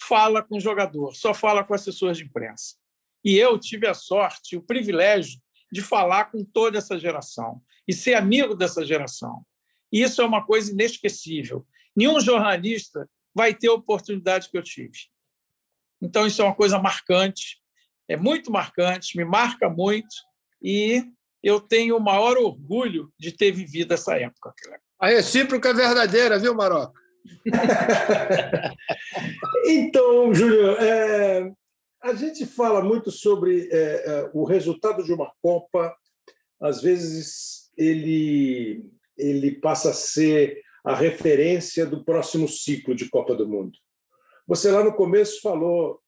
fala com jogador, só fala com assessor de imprensa. E eu tive a sorte, o privilégio de falar com toda essa geração e ser amigo dessa geração. E isso é uma coisa inesquecível. Nenhum jornalista vai ter a oportunidade que eu tive. Então, isso é uma coisa marcante, é muito marcante, me marca muito e eu tenho o maior orgulho de ter vivido essa época. A recíproca é verdadeira, viu, Maroca? então, Júlio, é, a gente fala muito sobre é, é, o resultado de uma Copa. Às vezes, ele, ele passa a ser a referência do próximo ciclo de Copa do Mundo. Você lá no começo falou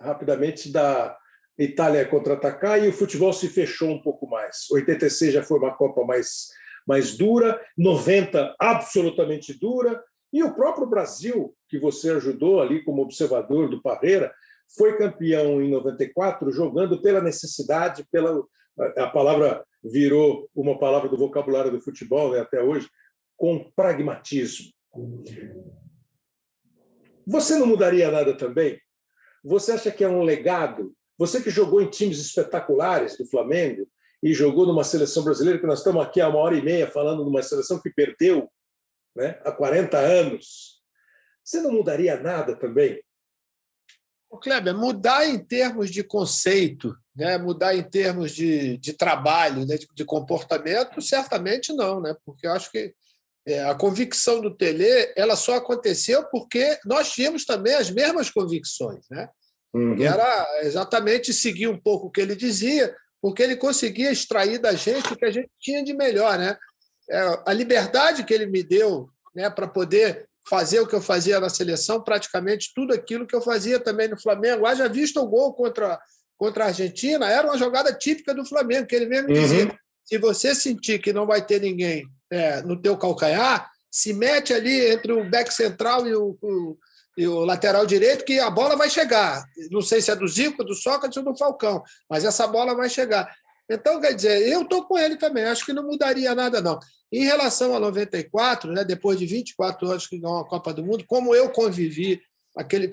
rapidamente da Itália contra-atacar e o futebol se fechou um pouco mais. 86 já foi uma Copa mais, mais dura, 90 absolutamente dura, e o próprio Brasil, que você ajudou ali como observador do Parreira, foi campeão em 94 jogando pela necessidade, pela a palavra virou uma palavra do vocabulário do futebol né, até hoje, com pragmatismo. Você não mudaria nada também? Você acha que é um legado? Você que jogou em times espetaculares do Flamengo e jogou numa seleção brasileira, que nós estamos aqui há uma hora e meia falando de uma seleção que perdeu né, há 40 anos, você não mudaria nada também? O Kleber, mudar em termos de conceito, né, mudar em termos de, de trabalho, né, de, de comportamento, certamente não, né, porque eu acho que é, a convicção do Tele ela só aconteceu porque nós tínhamos também as mesmas convicções, né? Uhum. Que era exatamente seguir um pouco o que ele dizia, porque ele conseguia extrair da gente o que a gente tinha de melhor, né? É, a liberdade que ele me deu, né, para poder fazer o que eu fazia na seleção, praticamente tudo aquilo que eu fazia também no Flamengo. Haja visto o gol contra contra a Argentina, era uma jogada típica do Flamengo, que ele mesmo dizia: uhum. se você sentir que não vai ter ninguém é, no teu calcanhar, se mete ali entre o back central e o, o, e o, lateral direito, que a bola vai chegar. Não sei se é do Zico, do Sócrates ou do Falcão, mas essa bola vai chegar. Então, quer dizer, eu estou com ele também, acho que não mudaria nada, não. Em relação a 94, né, depois de 24 anos que ganhou a Copa do Mundo, como eu convivi, aquele.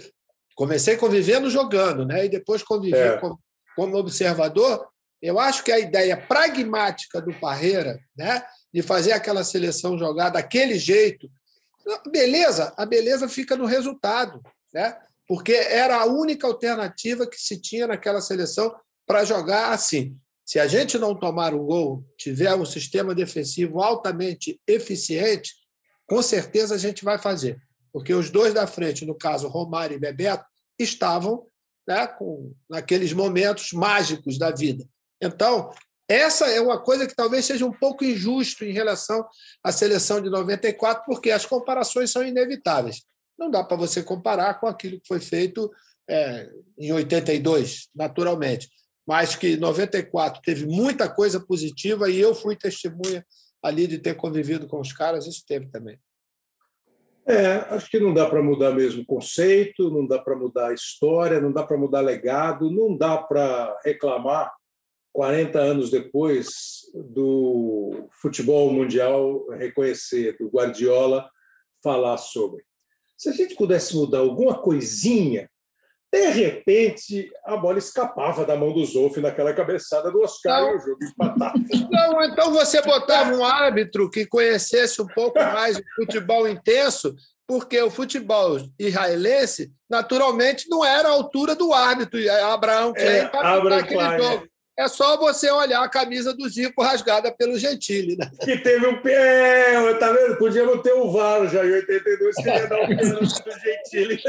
Comecei convivendo jogando, né? E depois convivi é. como, como observador, eu acho que a ideia pragmática do Parreira, né, de fazer aquela seleção jogar daquele jeito. Beleza, a beleza fica no resultado, né? porque era a única alternativa que se tinha naquela seleção para jogar assim. Se a gente não tomar um gol, tiver um sistema defensivo altamente eficiente, com certeza a gente vai fazer. Porque os dois da frente, no caso Romário e Bebeto, estavam né, com, naqueles momentos mágicos da vida. Então, essa é uma coisa que talvez seja um pouco injusto em relação à seleção de 94, porque as comparações são inevitáveis. Não dá para você comparar com aquilo que foi feito é, em 82, naturalmente. Mas que 94 teve muita coisa positiva e eu fui testemunha ali de ter convivido com os caras, isso teve também. É, acho que não dá para mudar mesmo o conceito, não dá para mudar a história, não dá para mudar legado, não dá para reclamar 40 anos depois do futebol mundial reconhecer, do Guardiola falar sobre. Se a gente pudesse mudar alguma coisinha, de repente a bola escapava da mão do Zoff naquela cabeçada do Oscar não. e o jogo empatava. Não, então você botava um árbitro que conhecesse um pouco mais o futebol intenso, porque o futebol israelense, naturalmente, não era a altura do árbitro, Abraão Klein, é, para aquele jogo. É só você olhar a camisa do Zico rasgada pelo Gentili, né? Que teve um pé, tá vendo? Podíamos ter o VAR já em 82, que ia dar um pênalti do Gentili.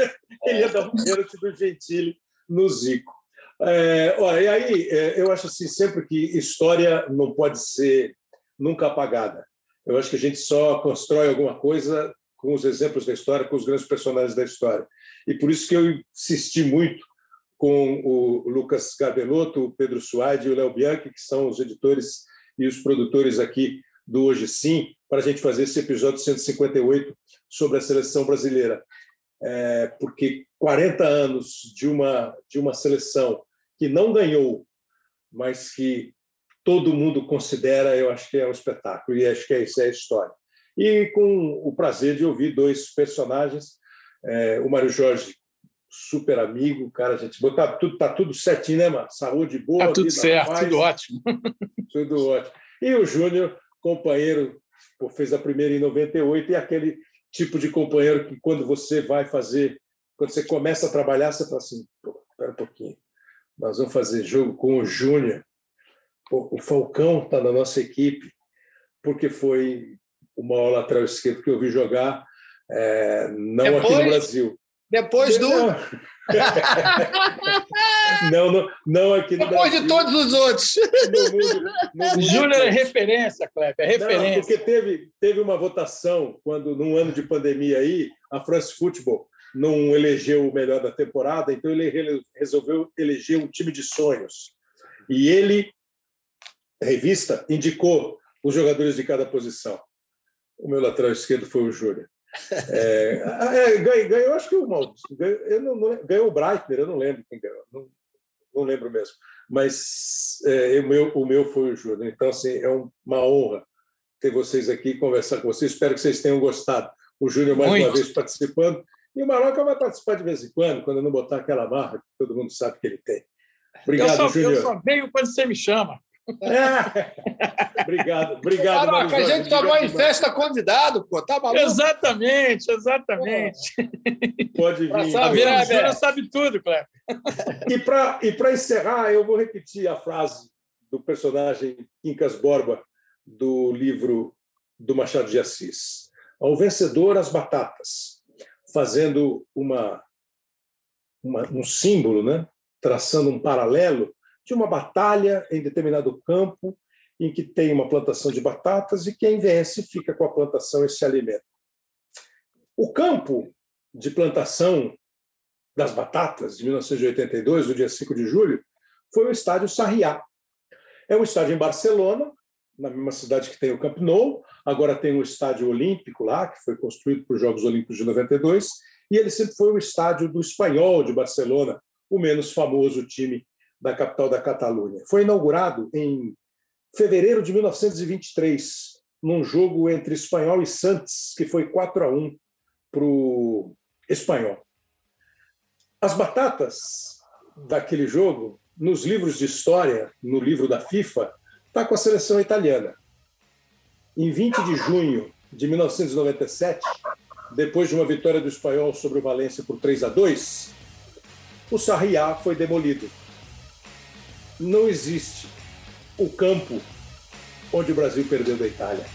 Ele ia dar um pênalti do Gentili no Zico. É, olha, e aí, é, eu acho assim, sempre que história não pode ser nunca apagada. Eu acho que a gente só constrói alguma coisa com os exemplos da história, com os grandes personagens da história. E por isso que eu insisti muito com o Lucas Garbelotto, o Pedro Suade e o Léo Bianchi, que são os editores e os produtores aqui do Hoje Sim, para a gente fazer esse episódio 158 sobre a seleção brasileira. É, porque 40 anos de uma, de uma seleção que não ganhou, mas que todo mundo considera, eu acho que é um espetáculo, e acho que é isso, é a história. E com o prazer de ouvir dois personagens, é, o Mário Jorge super amigo, cara, gente boa. Tá tudo, tá tudo certinho, né, mano? Saúde boa. Tá tudo certo, paz, tudo ótimo. tudo ótimo. E o Júnior, companheiro, pô, fez a primeira em 98, e aquele tipo de companheiro que quando você vai fazer, quando você começa a trabalhar, você fala assim, pô, espera um pouquinho, nós vamos fazer jogo com o Júnior. O Falcão está na nossa equipe, porque foi uma aula lateral esquerdo que eu vi jogar, é, não aqui no Brasil. Depois do. Não, não, não aqui Depois Brasil. de todos os outros. Júnior é referência, Kleber, é referência. Não, porque teve, teve uma votação quando, num ano de pandemia aí, a France Football não elegeu o melhor da temporada, então ele resolveu eleger um time de sonhos. E ele, a revista, indicou os jogadores de cada posição. O meu lateral esquerdo foi o Júnior. É, é, ganhou, ganhou, acho que o Maurício. Ganhou, não, não, ganhou o Breitner, eu não lembro quem ganhou. Não, não lembro mesmo. Mas é, o, meu, o meu foi o Júnior. Então, assim, é uma honra ter vocês aqui e conversar com vocês. Espero que vocês tenham gostado. O Júnior, mais Muito. uma vez, participando. E o Maroca vai participar de vez em quando, quando não botar aquela barra que todo mundo sabe que ele tem. Obrigado, eu só, Júnior. Eu só venho quando você me chama. É. obrigado, obrigado. Maroca, a gente tomou em festa convidado, pô, tá maluco? Exatamente, exatamente. Pode vir. A Viradora sabe tudo, Cleber. E para e encerrar, eu vou repetir a frase do personagem Quincas Borba, do livro do Machado de Assis. Ao vencedor, as batatas, fazendo uma, uma um símbolo, né? traçando um paralelo de uma batalha em determinado campo em que tem uma plantação de batatas e quem vence fica com a plantação e se alimenta. O campo de plantação das batatas de 1982, no dia 5 de julho, foi o estádio Sarriá. É um estádio em Barcelona, na mesma cidade que tem o Camp Nou, agora tem um estádio olímpico lá, que foi construído para os Jogos Olímpicos de 92, e ele sempre foi o estádio do Espanhol de Barcelona, o menos famoso time da capital da Catalunha. Foi inaugurado em fevereiro de 1923, num jogo entre Espanhol e Santos, que foi 4 a 1 para o Espanhol. As batatas daquele jogo, nos livros de história, no livro da FIFA, está com a seleção italiana. Em 20 de junho de 1997, depois de uma vitória do Espanhol sobre o Valência por 3 a 2, o Sarriá foi demolido. Não existe o campo onde o Brasil perdeu da Itália.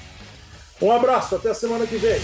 Um abraço, até a semana que vem.